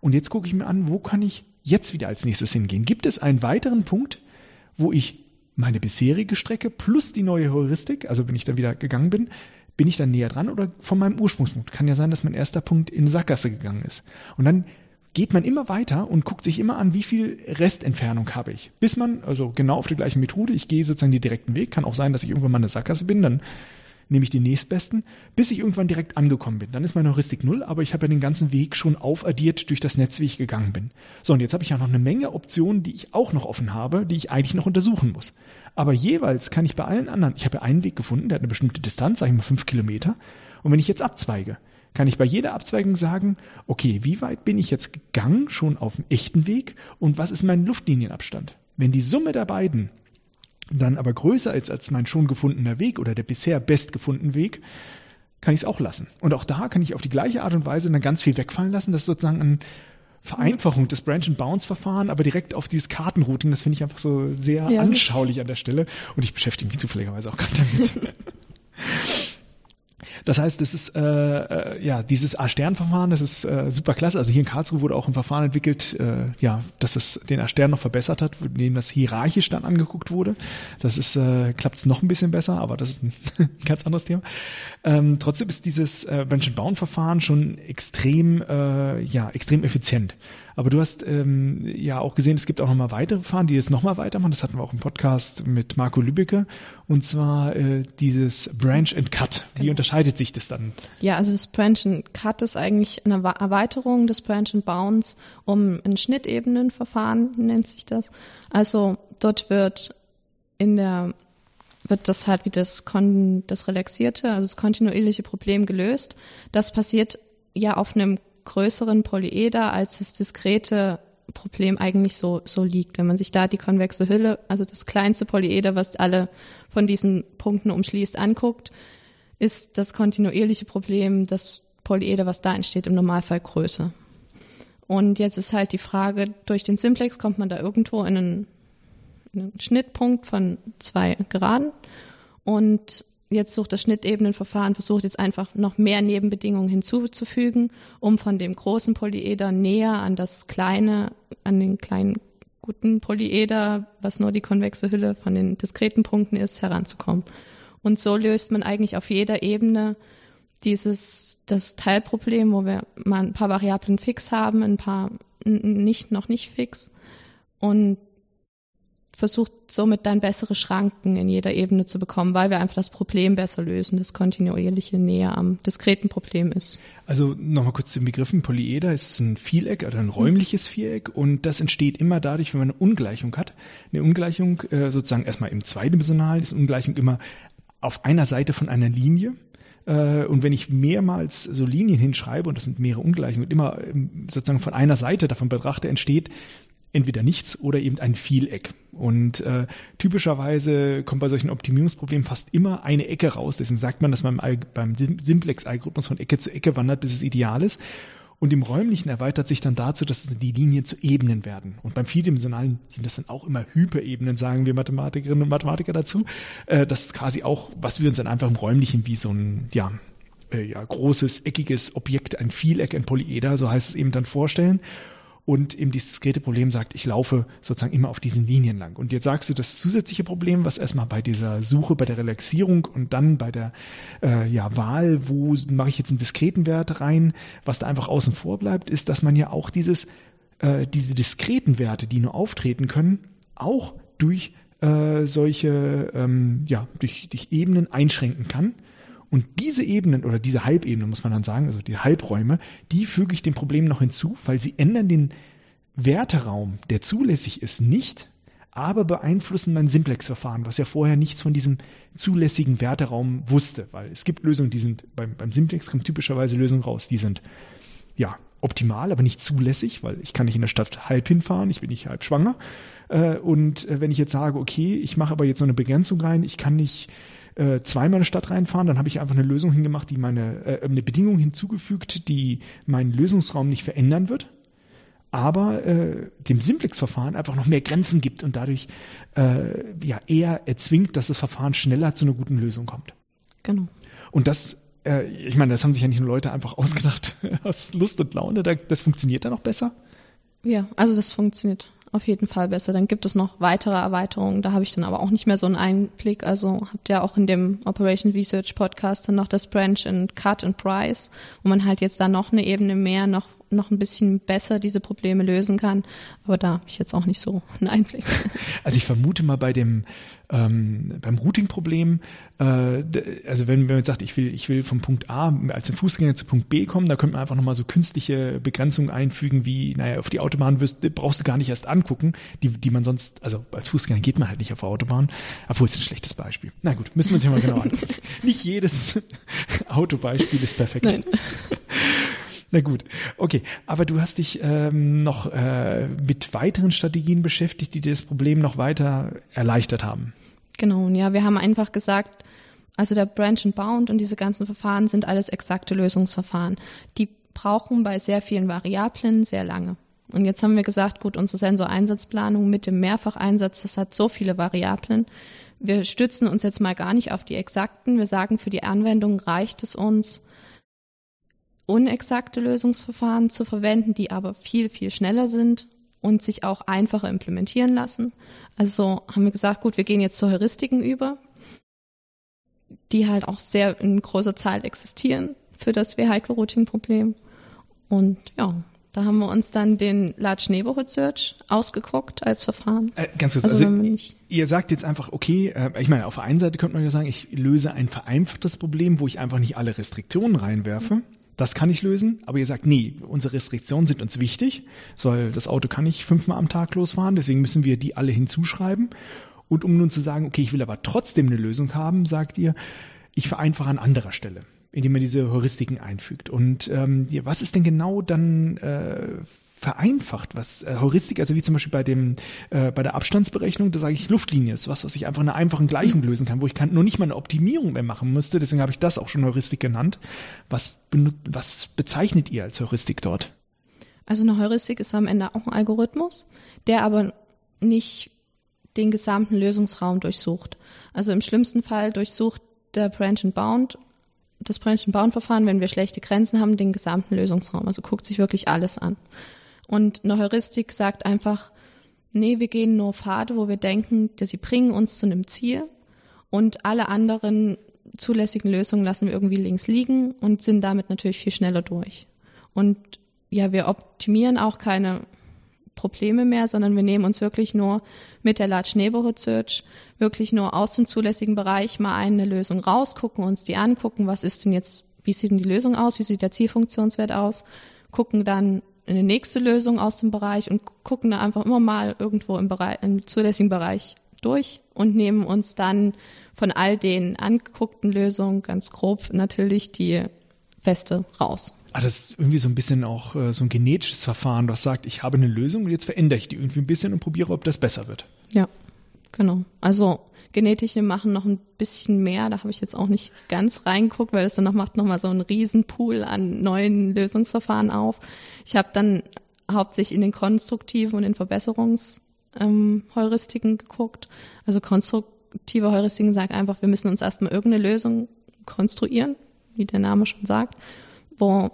und jetzt gucke ich mir an, wo kann ich jetzt wieder als nächstes hingehen? Gibt es einen weiteren Punkt, wo ich meine bisherige Strecke plus die neue Heuristik, also wenn ich dann wieder gegangen bin, bin ich dann näher dran oder von meinem Ursprungspunkt? Kann ja sein, dass mein erster Punkt in Sackgasse gegangen ist. Und dann geht man immer weiter und guckt sich immer an, wie viel Restentfernung habe ich. Bis man, also genau auf die gleiche Methode, ich gehe sozusagen den direkten Weg, kann auch sein, dass ich irgendwann mal eine Sackgasse bin, dann nehme ich den nächstbesten, bis ich irgendwann direkt angekommen bin. Dann ist meine Heuristik null, aber ich habe ja den ganzen Weg schon aufaddiert durch das Netz, wie ich gegangen bin. So, und jetzt habe ich ja noch eine Menge Optionen, die ich auch noch offen habe, die ich eigentlich noch untersuchen muss. Aber jeweils kann ich bei allen anderen, ich habe ja einen Weg gefunden, der hat eine bestimmte Distanz, sage ich mal fünf Kilometer, und wenn ich jetzt abzweige, kann ich bei jeder Abzweigung sagen, okay, wie weit bin ich jetzt gegangen, schon auf dem echten Weg, und was ist mein Luftlinienabstand? Wenn die Summe der beiden dann aber größer ist als mein schon gefundener Weg oder der bisher bestgefundene Weg, kann ich es auch lassen. Und auch da kann ich auf die gleiche Art und Weise dann ganz viel wegfallen lassen. Das ist sozusagen eine Vereinfachung des Branch and Bounce Verfahren, aber direkt auf dieses Kartenrouting. Das finde ich einfach so sehr ja, anschaulich an der Stelle. Und ich beschäftige mich zufälligerweise auch gerade damit. Das heißt, das ist äh, äh, ja dieses A-Stern-Verfahren, das ist äh, super klasse. Also hier in Karlsruhe wurde auch ein Verfahren entwickelt, äh, ja, dass es den A-Stern noch verbessert hat, in dem das hierarchisch dann angeguckt wurde. Das ist äh, klappt es noch ein bisschen besser, aber das ist ein ganz anderes Thema. Ähm, trotzdem ist dieses äh, Bench-and-Bound-Verfahren schon extrem, äh, ja, extrem effizient. Aber du hast ähm, ja auch gesehen, es gibt auch nochmal weitere Verfahren, die es nochmal weitermachen. Das hatten wir auch im Podcast mit Marco Lübbecke. Und zwar äh, dieses Branch and Cut. Wie genau. unterscheidet sich das dann? Ja, also das Branch and Cut ist eigentlich eine Erweiterung des Branch and Bounce um ein Schnittebenenverfahren, nennt sich das. Also dort wird in der wird das halt wie das, Kon das relaxierte, also das kontinuierliche Problem gelöst. Das passiert ja auf einem größeren Polyeder als das diskrete Problem eigentlich so, so liegt. Wenn man sich da die konvexe Hülle, also das kleinste Polyeder, was alle von diesen Punkten umschließt, anguckt, ist das kontinuierliche Problem das Polyeder, was da entsteht, im Normalfall größer. Und jetzt ist halt die Frage, durch den Simplex kommt man da irgendwo in einen, in einen Schnittpunkt von zwei Geraden und jetzt sucht das Schnittebenenverfahren, versucht jetzt einfach noch mehr Nebenbedingungen hinzuzufügen, um von dem großen Polyeder näher an das kleine, an den kleinen guten Polyeder, was nur die konvexe Hülle von den diskreten Punkten ist, heranzukommen. Und so löst man eigentlich auf jeder Ebene dieses, das Teilproblem, wo wir mal ein paar Variablen fix haben, ein paar nicht, noch nicht fix. Und versucht somit dann bessere Schranken in jeder Ebene zu bekommen, weil wir einfach das Problem besser lösen, das kontinuierliche näher am diskreten Problem ist. Also nochmal kurz zu den Begriffen. Polyeder ist ein Vieleck oder ein räumliches Viereck und das entsteht immer dadurch, wenn man eine Ungleichung hat. Eine Ungleichung äh, sozusagen erstmal im zweidimensionalen ist eine Ungleichung immer auf einer Seite von einer Linie. Äh, und wenn ich mehrmals so Linien hinschreibe, und das sind mehrere Ungleichungen, und immer ähm, sozusagen von einer Seite davon betrachte, entsteht entweder nichts oder eben ein Vieleck. Und äh, typischerweise kommt bei solchen Optimierungsproblemen fast immer eine Ecke raus. Deswegen sagt man, dass man beim Simplex-Algorithmus von Ecke zu Ecke wandert, bis es ideal ist. Und im Räumlichen erweitert sich dann dazu, dass die Linien zu Ebenen werden. Und beim Vierdimensionalen sind das dann auch immer Hyperebenen, sagen wir Mathematikerinnen und Mathematiker dazu. Äh, das ist quasi auch, was wir uns dann einfach im Räumlichen wie so ein, ja, äh, ja, großes, eckiges Objekt, ein Vieleck, ein Polyeder, so heißt es eben dann vorstellen und eben dieses diskrete Problem sagt, ich laufe sozusagen immer auf diesen Linien lang. Und jetzt sagst du, das zusätzliche Problem, was erstmal bei dieser Suche, bei der Relaxierung und dann bei der äh, ja, Wahl, wo mache ich jetzt einen diskreten Wert rein, was da einfach außen vor bleibt, ist, dass man ja auch dieses, äh, diese diskreten Werte, die nur auftreten können, auch durch äh, solche, ähm, ja, durch, durch Ebenen einschränken kann. Und diese Ebenen oder diese Halbebenen, muss man dann sagen, also die Halbräume, die füge ich dem Problem noch hinzu, weil sie ändern den Werteraum, der zulässig ist, nicht, aber beeinflussen mein Simplex-Verfahren, was ja vorher nichts von diesem zulässigen Werteraum wusste, weil es gibt Lösungen, die sind beim, beim Simplex kommen typischerweise Lösungen raus, die sind ja optimal, aber nicht zulässig, weil ich kann nicht in der Stadt halb hinfahren, ich bin nicht halb schwanger. Äh, und äh, wenn ich jetzt sage, okay, ich mache aber jetzt so eine Begrenzung rein, ich kann nicht äh, zweimal eine Stadt reinfahren, dann habe ich einfach eine Lösung hingemacht, die meine, äh, eine Bedingung hinzugefügt, die meinen Lösungsraum nicht verändern wird, aber äh, dem Simplex-Verfahren einfach noch mehr Grenzen gibt und dadurch äh, ja eher erzwingt, dass das Verfahren schneller zu einer guten Lösung kommt. Genau. Und das äh, ich meine, das haben sich ja nicht nur Leute einfach ausgedacht aus Lust und Laune, das funktioniert dann auch besser? Ja, also das funktioniert auf jeden Fall besser. Dann gibt es noch weitere Erweiterungen, da habe ich dann aber auch nicht mehr so einen Einblick. Also habt ihr auch in dem Operation Research Podcast dann noch das Branch and Cut and Price, wo man halt jetzt da noch eine Ebene mehr, noch noch ein bisschen besser diese Probleme lösen kann. Aber da habe ich jetzt auch nicht so einen Einblick. Also ich vermute mal bei dem ähm, beim Routing-Problem, äh, also wenn, wenn man jetzt sagt, ich will, ich will vom Punkt A als ein Fußgänger zu Punkt B kommen, da könnte man einfach nochmal so künstliche Begrenzungen einfügen, wie, naja, auf die Autobahn wirst, brauchst du gar nicht erst angucken, die, die man sonst, also als Fußgänger geht man halt nicht auf der Autobahn, obwohl es ein schlechtes Beispiel. Na gut, müssen wir uns ja mal genau angucken. nicht jedes Autobeispiel ist perfekt. Nein. Na gut, okay. Aber du hast dich ähm, noch äh, mit weiteren Strategien beschäftigt, die dir das Problem noch weiter erleichtert haben. Genau, ja, wir haben einfach gesagt, Also der Branch and Bound und diese ganzen Verfahren sind alles exakte Lösungsverfahren. Die brauchen bei sehr vielen Variablen sehr lange. Und jetzt haben wir gesagt, gut, unsere Sensoreinsatzplanung mit dem Mehrfacheinsatz, das hat so viele Variablen. Wir stützen uns jetzt mal gar nicht auf die exakten. Wir sagen, für die Anwendung reicht es uns, unexakte Lösungsverfahren zu verwenden, die aber viel, viel schneller sind und sich auch einfacher implementieren lassen. Also haben wir gesagt, gut, wir gehen jetzt zu Heuristiken über, die halt auch sehr in großer Zahl existieren für das Vehicle-Routing-Problem. Und ja, da haben wir uns dann den Large Neighborhood Search ausgeguckt als Verfahren. Äh, ganz kurz, also, also ihr sagt jetzt einfach, okay, äh, ich meine, auf der einen Seite könnte man ja sagen, ich löse ein vereinfachtes Problem, wo ich einfach nicht alle Restriktionen reinwerfe. Mhm. Das kann ich lösen, aber ihr sagt, nee, unsere Restriktionen sind uns wichtig, weil das Auto kann nicht fünfmal am Tag losfahren, deswegen müssen wir die alle hinzuschreiben. Und um nun zu sagen, okay, ich will aber trotzdem eine Lösung haben, sagt ihr, ich vereinfache an anderer Stelle indem man diese Heuristiken einfügt. Und ähm, was ist denn genau dann äh, vereinfacht, was äh, Heuristik, also wie zum Beispiel bei dem äh, bei der Abstandsberechnung, da sage ich Luftlinie ist was, was ich einfach in einer einfachen Gleichung mhm. lösen kann, wo ich kann, nur nicht mal eine Optimierung mehr machen müsste. Deswegen habe ich das auch schon Heuristik genannt. Was, was bezeichnet ihr als Heuristik dort? Also eine Heuristik ist am Ende auch ein Algorithmus, der aber nicht den gesamten Lösungsraum durchsucht. Also im schlimmsten Fall durchsucht der Branch and Bound das Branch-and-Bound-Verfahren, wenn wir schlechte Grenzen haben, den gesamten Lösungsraum. Also guckt sich wirklich alles an. Und eine Heuristik sagt einfach, nee, wir gehen nur Pfade, wo wir denken, dass sie bringen uns zu einem Ziel und alle anderen zulässigen Lösungen lassen wir irgendwie links liegen und sind damit natürlich viel schneller durch. Und ja, wir optimieren auch keine Probleme mehr, sondern wir nehmen uns wirklich nur mit der Large Neighborhood Search wirklich nur aus dem zulässigen Bereich mal eine Lösung raus, gucken uns die an, gucken, was ist denn jetzt, wie sieht denn die Lösung aus, wie sieht der Zielfunktionswert aus, gucken dann eine nächste Lösung aus dem Bereich und gucken da einfach immer mal irgendwo im Bereich, im zulässigen Bereich durch und nehmen uns dann von all den angeguckten Lösungen ganz grob natürlich die Beste raus. Ah, das ist irgendwie so ein bisschen auch äh, so ein genetisches Verfahren, was sagt, ich habe eine Lösung und jetzt verändere ich die irgendwie ein bisschen und probiere, ob das besser wird. Ja, genau. Also genetische machen noch ein bisschen mehr. Da habe ich jetzt auch nicht ganz reingeguckt, weil es dann noch macht noch mal so einen Riesenpool an neuen Lösungsverfahren auf. Ich habe dann hauptsächlich in den konstruktiven und in Verbesserungsheuristiken ähm, geguckt. Also konstruktive Heuristiken sagt einfach, wir müssen uns erstmal irgendeine Lösung konstruieren, wie der Name schon sagt wo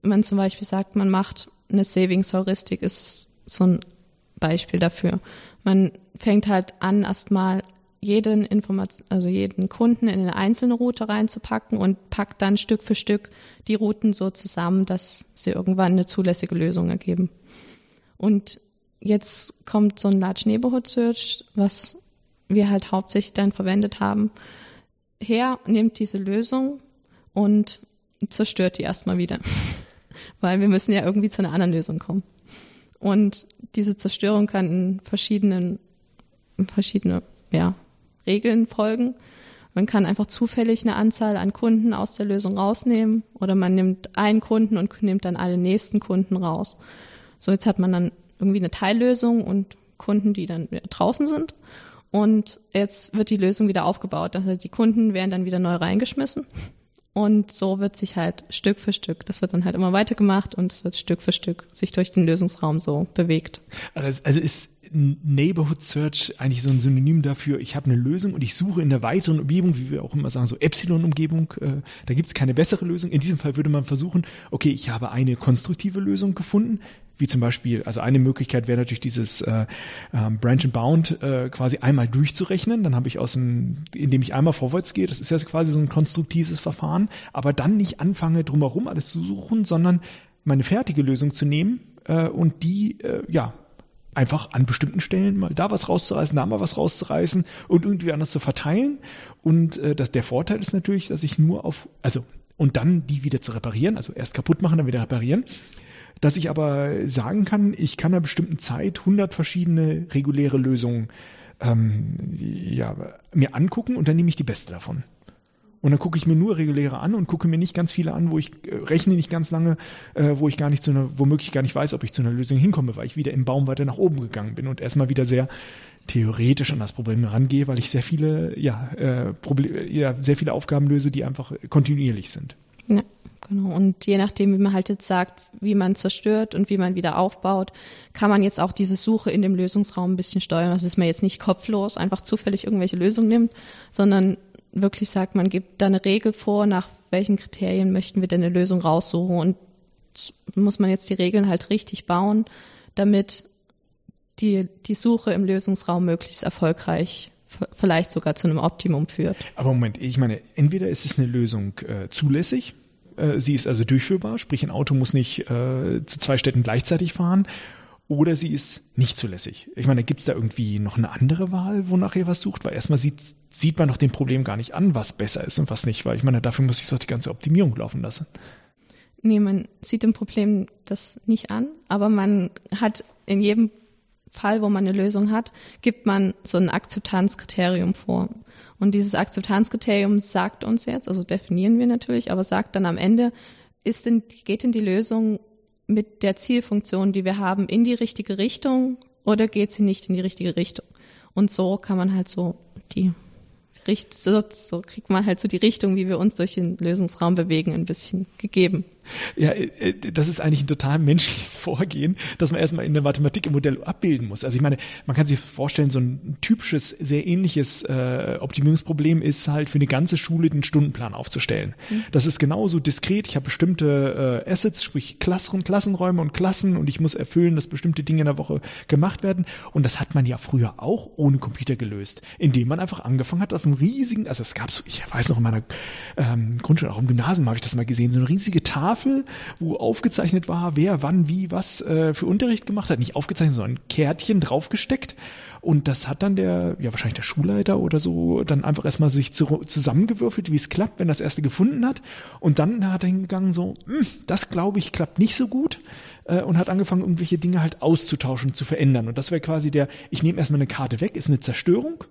man zum Beispiel sagt, man macht eine Savings-Heuristik, ist so ein Beispiel dafür. Man fängt halt an, erstmal jeden Information, also jeden Kunden in eine einzelne Route reinzupacken und packt dann Stück für Stück die Routen so zusammen, dass sie irgendwann eine zulässige Lösung ergeben. Und jetzt kommt so ein Large Neighborhood Search, was wir halt hauptsächlich dann verwendet haben, her, nimmt diese Lösung und zerstört die erstmal wieder. Weil wir müssen ja irgendwie zu einer anderen Lösung kommen. Und diese Zerstörung kann in verschiedenen, in verschiedene, ja, Regeln folgen. Man kann einfach zufällig eine Anzahl an Kunden aus der Lösung rausnehmen oder man nimmt einen Kunden und nimmt dann alle nächsten Kunden raus. So, jetzt hat man dann irgendwie eine Teillösung und Kunden, die dann draußen sind. Und jetzt wird die Lösung wieder aufgebaut. Also die Kunden werden dann wieder neu reingeschmissen und so wird sich halt Stück für Stück, das wird dann halt immer weitergemacht und es wird Stück für Stück sich durch den Lösungsraum so bewegt. Also ist Neighborhood Search eigentlich so ein Synonym dafür, ich habe eine Lösung und ich suche in der weiteren Umgebung, wie wir auch immer sagen, so Epsilon-Umgebung, äh, da gibt es keine bessere Lösung. In diesem Fall würde man versuchen, okay, ich habe eine konstruktive Lösung gefunden, wie zum Beispiel, also eine Möglichkeit wäre natürlich dieses äh, äh, Branch and Bound äh, quasi einmal durchzurechnen. Dann habe ich aus dem, indem ich einmal vorwärts gehe, das ist ja quasi so ein konstruktives Verfahren, aber dann nicht anfange drumherum alles zu suchen, sondern meine fertige Lösung zu nehmen äh, und die äh, ja einfach an bestimmten Stellen mal da was rauszureißen, da mal was rauszureißen und irgendwie anders zu verteilen. Und äh, das, der Vorteil ist natürlich, dass ich nur auf, also und dann die wieder zu reparieren, also erst kaputt machen, dann wieder reparieren dass ich aber sagen kann, ich kann in einer bestimmten Zeit 100 verschiedene reguläre Lösungen ähm, ja, mir angucken und dann nehme ich die beste davon. Und dann gucke ich mir nur reguläre an und gucke mir nicht ganz viele an, wo ich äh, rechne nicht ganz lange, äh, wo ich gar nicht zu einer, womöglich gar nicht weiß, ob ich zu einer Lösung hinkomme, weil ich wieder im Baum weiter nach oben gegangen bin und erstmal wieder sehr theoretisch an das Problem herangehe, weil ich sehr viele, ja, äh, Problem, ja, sehr viele Aufgaben löse, die einfach kontinuierlich sind. Ja, genau. Und je nachdem, wie man halt jetzt sagt, wie man zerstört und wie man wieder aufbaut, kann man jetzt auch diese Suche in dem Lösungsraum ein bisschen steuern. Also dass man jetzt nicht kopflos einfach zufällig irgendwelche Lösungen nimmt, sondern wirklich sagt, man gibt da eine Regel vor, nach welchen Kriterien möchten wir denn eine Lösung raussuchen und muss man jetzt die Regeln halt richtig bauen, damit die, die Suche im Lösungsraum möglichst erfolgreich vielleicht sogar zu einem Optimum führt. Aber Moment, ich meine, entweder ist es eine Lösung äh, zulässig, äh, sie ist also durchführbar, sprich ein Auto muss nicht äh, zu zwei Städten gleichzeitig fahren, oder sie ist nicht zulässig. Ich meine, gibt es da irgendwie noch eine andere Wahl, wonach ihr was sucht? Weil erstmal sieht, sieht man doch dem Problem gar nicht an, was besser ist und was nicht, weil ich meine, dafür muss ich doch die ganze Optimierung laufen lassen. Nee, man sieht dem Problem das nicht an, aber man hat in jedem Fall, wo man eine Lösung hat, gibt man so ein Akzeptanzkriterium vor. Und dieses Akzeptanzkriterium sagt uns jetzt, also definieren wir natürlich, aber sagt dann am Ende, ist denn, geht denn die Lösung mit der Zielfunktion, die wir haben, in die richtige Richtung oder geht sie nicht in die richtige Richtung? Und so kann man halt so die Richt, so, so kriegt man halt so die Richtung, wie wir uns durch den Lösungsraum bewegen, ein bisschen gegeben. Ja, äh, das ist eigentlich ein total menschliches Vorgehen, dass man erstmal in der Mathematik im Modell abbilden muss. Also ich meine, man kann sich vorstellen, so ein typisches, sehr ähnliches äh, Optimierungsproblem ist halt für eine ganze Schule den Stundenplan aufzustellen. Mhm. Das ist genauso diskret. Ich habe bestimmte äh, Assets, sprich Klassen, Klassenräume und Klassen und ich muss erfüllen, dass bestimmte Dinge in der Woche gemacht werden. Und das hat man ja früher auch ohne Computer gelöst, indem man einfach angefangen hat, auf einem riesigen, also es gab so, ich weiß noch in meiner ähm, Grundschule, auch im Gymnasium habe ich das mal gesehen, so eine riesige Tafel Tafel, wo aufgezeichnet war, wer wann wie was äh, für Unterricht gemacht hat. Nicht aufgezeichnet, sondern ein Kärtchen draufgesteckt. Und das hat dann der, ja wahrscheinlich der Schulleiter oder so, dann einfach erstmal sich zu, zusammengewürfelt, wie es klappt, wenn das erste gefunden hat. Und dann hat er hingegangen so, hm, das glaube ich klappt nicht so gut äh, und hat angefangen, irgendwelche Dinge halt auszutauschen, zu verändern. Und das wäre quasi der, ich nehme erstmal eine Karte weg, ist eine Zerstörung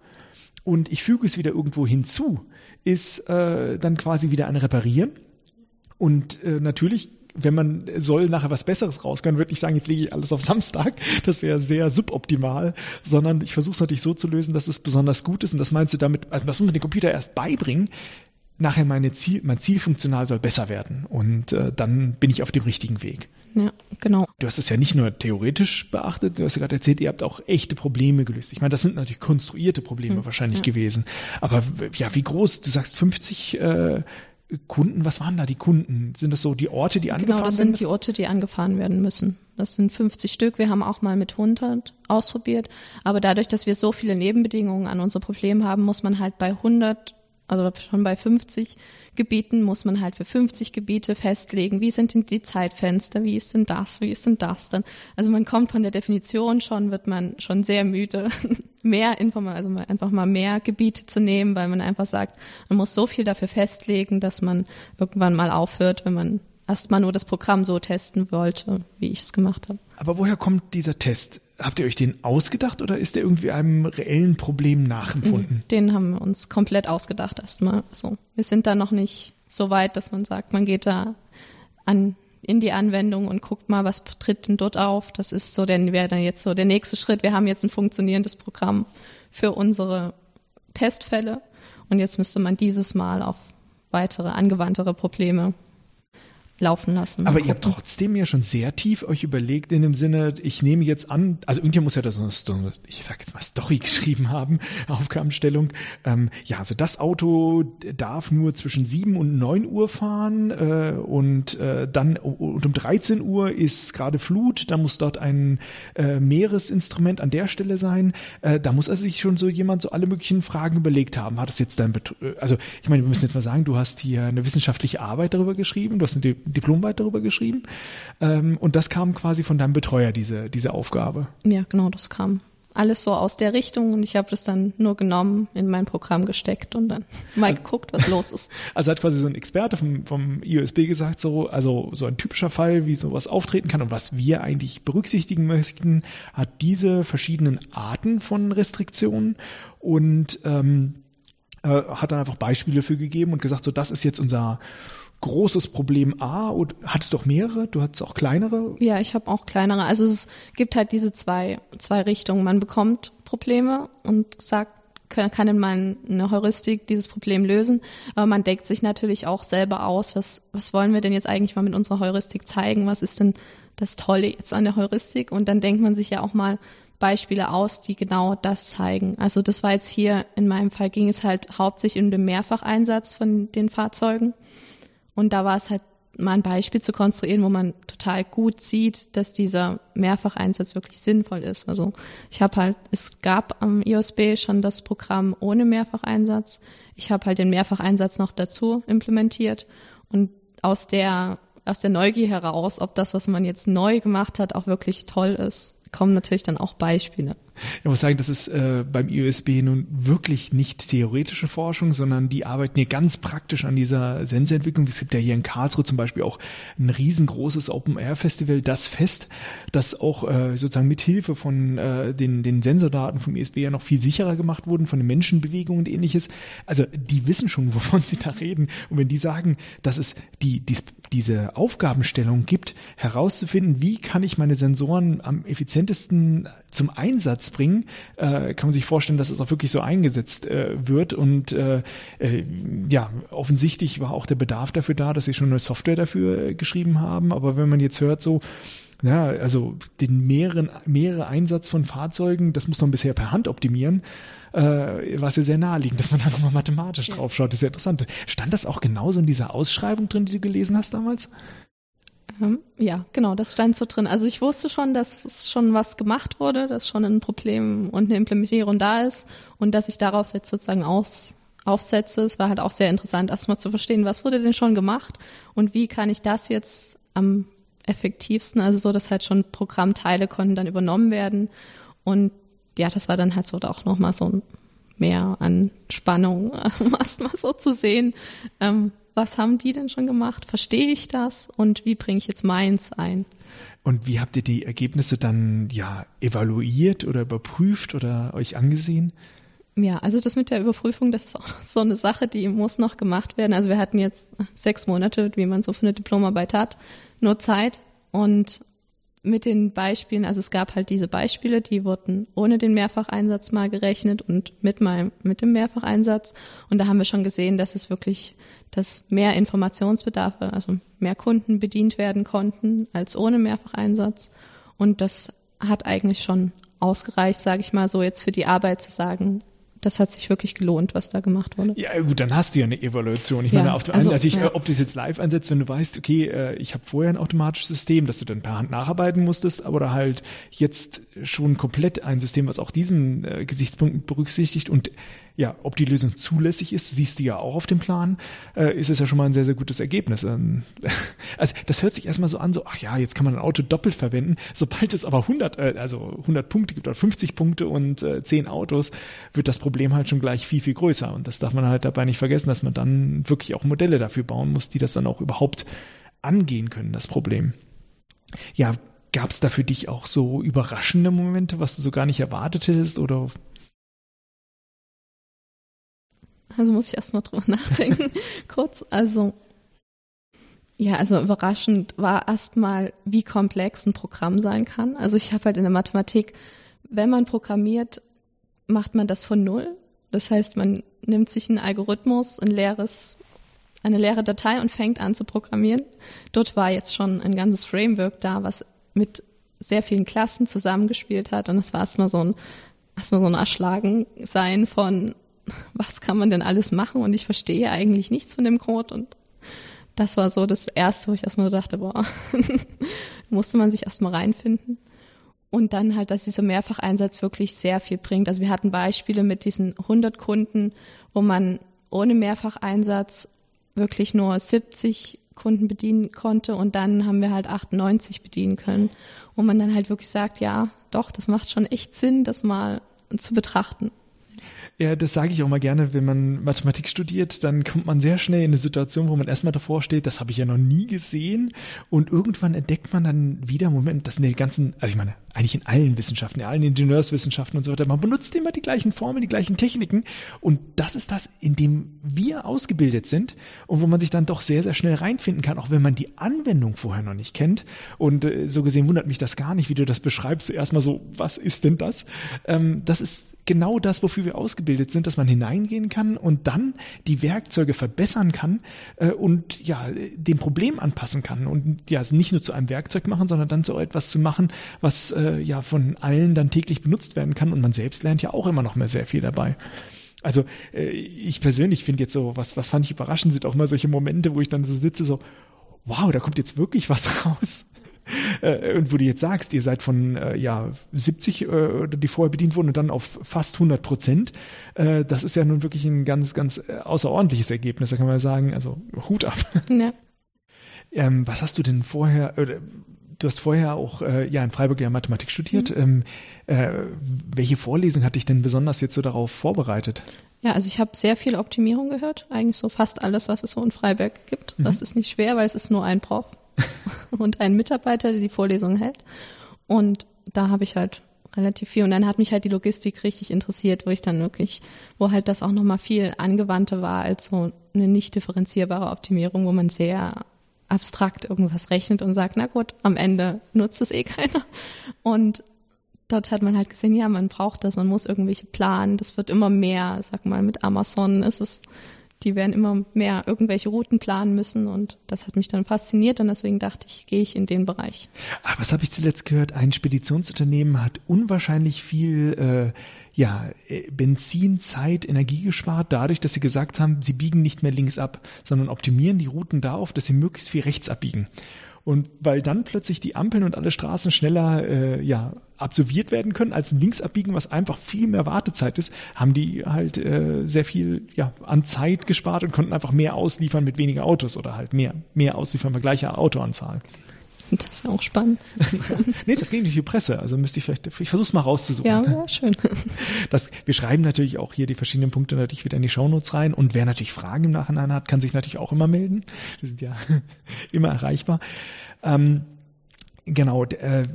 und ich füge es wieder irgendwo hinzu, ist äh, dann quasi wieder ein Reparieren. Und äh, natürlich wenn man soll nachher was Besseres rauskommen, würde ich sagen, jetzt lege ich alles auf Samstag. Das wäre sehr suboptimal, sondern ich versuche es natürlich so zu lösen, dass es besonders gut ist. Und das meinst du damit, also das muss man dem Computer erst beibringen. Nachher meine Ziel, mein Ziel funktional soll besser werden. Und äh, dann bin ich auf dem richtigen Weg. Ja, genau. Du hast es ja nicht nur theoretisch beachtet, du hast ja gerade erzählt, ihr habt auch echte Probleme gelöst. Ich meine, das sind natürlich konstruierte Probleme hm, wahrscheinlich ja. gewesen. Aber ja, wie groß? Du sagst 50 äh, Kunden, was waren da die Kunden? Sind das so die Orte, die angefahren werden Genau, das sind die Orte, die angefahren werden müssen. Das sind 50 Stück. Wir haben auch mal mit 100 ausprobiert. Aber dadurch, dass wir so viele Nebenbedingungen an unser Problem haben, muss man halt bei 100 also schon bei 50 Gebieten muss man halt für 50 Gebiete festlegen, wie sind denn die Zeitfenster, wie ist denn das, wie ist denn das dann. Also man kommt von der Definition schon, wird man schon sehr müde, mehr Informationen, also einfach mal mehr Gebiete zu nehmen, weil man einfach sagt, man muss so viel dafür festlegen, dass man irgendwann mal aufhört, wenn man erstmal nur das Programm so testen wollte, wie ich es gemacht habe. Aber woher kommt dieser Test? Habt ihr euch den ausgedacht oder ist der irgendwie einem reellen Problem nachempfunden? Mhm. Den haben wir uns komplett ausgedacht erstmal. So, wir sind da noch nicht so weit, dass man sagt, man geht da an in die Anwendung und guckt mal, was tritt denn dort auf. Das ist so, denn wäre dann jetzt so der nächste Schritt. Wir haben jetzt ein funktionierendes Programm für unsere Testfälle und jetzt müsste man dieses Mal auf weitere angewandtere Probleme laufen lassen. Aber ihr habt trotzdem ja schon sehr tief euch überlegt in dem Sinne, ich nehme jetzt an, also irgendjemand muss ja da so eine, ich sag jetzt mal Story geschrieben haben, Aufgabenstellung. Ähm, ja, also das Auto darf nur zwischen sieben und neun Uhr fahren äh, und äh, dann und um 13 Uhr ist gerade Flut, da muss dort ein äh, Meeresinstrument an der Stelle sein. Äh, da muss also sich schon so jemand so alle möglichen Fragen überlegt haben. Hat das jetzt dann, also ich meine, wir müssen jetzt mal sagen, du hast hier eine wissenschaftliche Arbeit darüber geschrieben, du hast eine Diplomarbeit darüber geschrieben. Ähm, und das kam quasi von deinem Betreuer, diese, diese Aufgabe. Ja, genau, das kam alles so aus der Richtung und ich habe das dann nur genommen, in mein Programm gesteckt und dann mal also, geguckt, was los ist. Also hat quasi so ein Experte vom, vom IOSB gesagt, so, also so ein typischer Fall, wie sowas auftreten kann und was wir eigentlich berücksichtigen möchten, hat diese verschiedenen Arten von Restriktionen und ähm, äh, hat dann einfach Beispiele für gegeben und gesagt, so das ist jetzt unser großes Problem A und hattest doch mehrere? Du hattest auch kleinere? Ja, ich habe auch kleinere. Also es gibt halt diese zwei, zwei Richtungen. Man bekommt Probleme und sagt, kann in meine Heuristik dieses Problem lösen. Aber man deckt sich natürlich auch selber aus, was, was wollen wir denn jetzt eigentlich mal mit unserer Heuristik zeigen? Was ist denn das Tolle jetzt an der Heuristik? Und dann denkt man sich ja auch mal Beispiele aus, die genau das zeigen. Also das war jetzt hier, in meinem Fall ging es halt hauptsächlich um den Mehrfacheinsatz von den Fahrzeugen. Und da war es halt mal ein Beispiel zu konstruieren, wo man total gut sieht, dass dieser Mehrfacheinsatz wirklich sinnvoll ist. Also ich habe halt, es gab am IOSB schon das Programm ohne Mehrfacheinsatz. Ich habe halt den Mehrfacheinsatz noch dazu implementiert und aus der aus der Neugier heraus, ob das, was man jetzt neu gemacht hat, auch wirklich toll ist, kommen natürlich dann auch Beispiele. Ich muss sagen, das ist äh, beim IUSB nun wirklich nicht theoretische Forschung, sondern die arbeiten hier ganz praktisch an dieser Senseentwicklung. Es gibt ja hier in Karlsruhe zum Beispiel auch ein riesengroßes Open-Air-Festival, das Fest, das auch äh, sozusagen mit Hilfe von äh, den, den Sensordaten vom ISB ja noch viel sicherer gemacht wurden, von den Menschenbewegungen und ähnliches. Also die wissen schon, wovon sie da reden. Und wenn die sagen, dass es die, die diese Aufgabenstellung gibt, herauszufinden, wie kann ich meine Sensoren am effizientesten zum Einsatz bringen, äh, kann man sich vorstellen, dass es auch wirklich so eingesetzt äh, wird. Und äh, äh, ja, offensichtlich war auch der Bedarf dafür da, dass sie schon eine Software dafür äh, geschrieben haben. Aber wenn man jetzt hört, so, ja, also den mehreren, mehrere Einsatz von Fahrzeugen, das muss man bisher per Hand optimieren, äh, war es ja sehr naheliegend, dass man da nochmal mathematisch ja. drauf schaut. Ist ja interessant. Stand das auch genauso in dieser Ausschreibung drin, die du gelesen hast damals? Ähm, ja, genau, das stand so drin. Also ich wusste schon, dass es schon was gemacht wurde, dass schon ein Problem und eine Implementierung da ist und dass ich darauf jetzt sozusagen aus, aufsetze. Es war halt auch sehr interessant, erstmal zu verstehen, was wurde denn schon gemacht und wie kann ich das jetzt am effektivsten, also so, dass halt schon Programmteile konnten dann übernommen werden und ja, das war dann halt so auch nochmal so ein mehr an Spannung, um erstmal so zu sehen, ähm, was haben die denn schon gemacht? Verstehe ich das? Und wie bringe ich jetzt meins ein? Und wie habt ihr die Ergebnisse dann ja evaluiert oder überprüft oder euch angesehen? Ja, also das mit der Überprüfung, das ist auch so eine Sache, die muss noch gemacht werden. Also wir hatten jetzt sechs Monate, wie man so für eine Diplomarbeit hat, nur Zeit. Und mit den Beispielen, also es gab halt diese Beispiele, die wurden ohne den Mehrfacheinsatz mal gerechnet und mit meinem, mit dem Mehrfacheinsatz. Und da haben wir schon gesehen, dass es wirklich, dass mehr Informationsbedarfe, also mehr Kunden bedient werden konnten als ohne Mehrfacheinsatz. Und das hat eigentlich schon ausgereicht, sage ich mal so, jetzt für die Arbeit zu sagen, das hat sich wirklich gelohnt, was da gemacht wurde. Ja, gut, dann hast du ja eine Evaluation. Ich ja, meine, auf der also, natürlich, ja. ob du es jetzt live einsetzt, wenn du weißt, okay, äh, ich habe vorher ein automatisches System, dass du dann per Hand nacharbeiten musstest, oder halt jetzt schon komplett ein System, was auch diesen äh, Gesichtspunkt berücksichtigt und ja, ob die Lösung zulässig ist, siehst du ja auch auf dem Plan, äh, ist es ja schon mal ein sehr, sehr gutes Ergebnis. Ähm, also das hört sich erstmal so an, so, ach ja, jetzt kann man ein Auto doppelt verwenden. Sobald es aber 100, äh, also 100 Punkte gibt oder 50 Punkte und äh, 10 Autos, wird das Problem halt schon gleich viel, viel größer. Und das darf man halt dabei nicht vergessen, dass man dann wirklich auch Modelle dafür bauen muss, die das dann auch überhaupt angehen können, das Problem. Ja, gab es da für dich auch so überraschende Momente, was du so gar nicht erwartet hättest oder Also muss ich erstmal drüber nachdenken. Kurz, also ja, also überraschend war erstmal, wie komplex ein Programm sein kann. Also ich habe halt in der Mathematik, wenn man programmiert, macht man das von null. Das heißt, man nimmt sich einen Algorithmus, ein leeres, eine leere Datei und fängt an zu programmieren. Dort war jetzt schon ein ganzes Framework da, was mit sehr vielen Klassen zusammengespielt hat. Und das war erstmal so ein, erstmal so ein Erschlagen sein von, was kann man denn alles machen und ich verstehe eigentlich nichts von dem Code und das war so das Erste, wo ich erstmal so dachte, boah, musste man sich erstmal reinfinden. Und dann halt, dass dieser Mehrfacheinsatz wirklich sehr viel bringt. Also wir hatten Beispiele mit diesen 100 Kunden, wo man ohne Mehrfacheinsatz wirklich nur 70 Kunden bedienen konnte und dann haben wir halt 98 bedienen können, wo man dann halt wirklich sagt, ja, doch, das macht schon echt Sinn, das mal zu betrachten. Ja, das sage ich auch mal gerne, wenn man Mathematik studiert, dann kommt man sehr schnell in eine Situation, wo man erstmal davor steht, das habe ich ja noch nie gesehen. Und irgendwann entdeckt man dann wieder, Moment, das sind die ganzen, also ich meine, eigentlich in allen Wissenschaften, in allen Ingenieurswissenschaften und so weiter, man benutzt immer die gleichen Formeln, die gleichen Techniken. Und das ist das, in dem wir ausgebildet sind und wo man sich dann doch sehr, sehr schnell reinfinden kann, auch wenn man die Anwendung vorher noch nicht kennt. Und äh, so gesehen wundert mich das gar nicht, wie du das beschreibst, erstmal so, was ist denn das? Ähm, das ist genau das, wofür wir ausgebildet sind, dass man hineingehen kann und dann die Werkzeuge verbessern kann äh, und ja, dem Problem anpassen kann und ja, es nicht nur zu einem Werkzeug machen, sondern dann so etwas zu machen, was äh, ja von allen dann täglich benutzt werden kann und man selbst lernt ja auch immer noch mehr sehr viel dabei. Also äh, ich persönlich finde jetzt so, was, was fand ich überraschend, sind auch mal solche Momente, wo ich dann so sitze, so, wow, da kommt jetzt wirklich was raus. Äh, und wo du jetzt sagst, ihr seid von äh, ja 70, äh, die vorher bedient wurden, und dann auf fast 100 Prozent, das ist ja nun wirklich ein ganz, ganz außerordentliches Ergebnis. Da kann man sagen, also Hut ab. Ja. Ähm, was hast du denn vorher, oder, du hast vorher auch äh, ja in Freiburg ja Mathematik studiert. Mhm. Ähm, äh, welche Vorlesung hat dich denn besonders jetzt so darauf vorbereitet? Ja, also ich habe sehr viel Optimierung gehört, eigentlich so fast alles, was es so in Freiburg gibt. Mhm. Das ist nicht schwer, weil es ist nur ein Prof und ein Mitarbeiter, der die Vorlesung hält. Und da habe ich halt relativ viel. Und dann hat mich halt die Logistik richtig interessiert, wo ich dann wirklich, wo halt das auch nochmal viel angewandter war als so eine nicht differenzierbare Optimierung, wo man sehr abstrakt irgendwas rechnet und sagt, na gut, am Ende nutzt es eh keiner. Und dort hat man halt gesehen, ja, man braucht das, man muss irgendwelche planen, das wird immer mehr, sag mal, mit Amazon ist es die werden immer mehr irgendwelche Routen planen müssen und das hat mich dann fasziniert und deswegen dachte ich, gehe ich in den Bereich. Aber was habe ich zuletzt gehört? Ein Speditionsunternehmen hat unwahrscheinlich viel äh, ja, äh, Benzin, Zeit, Energie gespart, dadurch, dass sie gesagt haben, sie biegen nicht mehr links ab, sondern optimieren die Routen darauf, dass sie möglichst viel rechts abbiegen. Und weil dann plötzlich die Ampeln und alle Straßen schneller äh, ja, absolviert werden können als ein Linksabbiegen, was einfach viel mehr Wartezeit ist, haben die halt äh, sehr viel ja, an Zeit gespart und konnten einfach mehr ausliefern mit weniger Autos oder halt mehr, mehr ausliefern bei gleicher Autoanzahl. Das ist ja auch spannend. nee, das ging durch die Presse. Also müsste ich vielleicht, ich versuche es mal rauszusuchen. Ja, ja, schön. Das, wir schreiben natürlich auch hier die verschiedenen Punkte natürlich wieder in die Shownotes rein. Und wer natürlich Fragen im Nachhinein hat, kann sich natürlich auch immer melden. Wir sind ja immer erreichbar. Ähm, genau. Äh,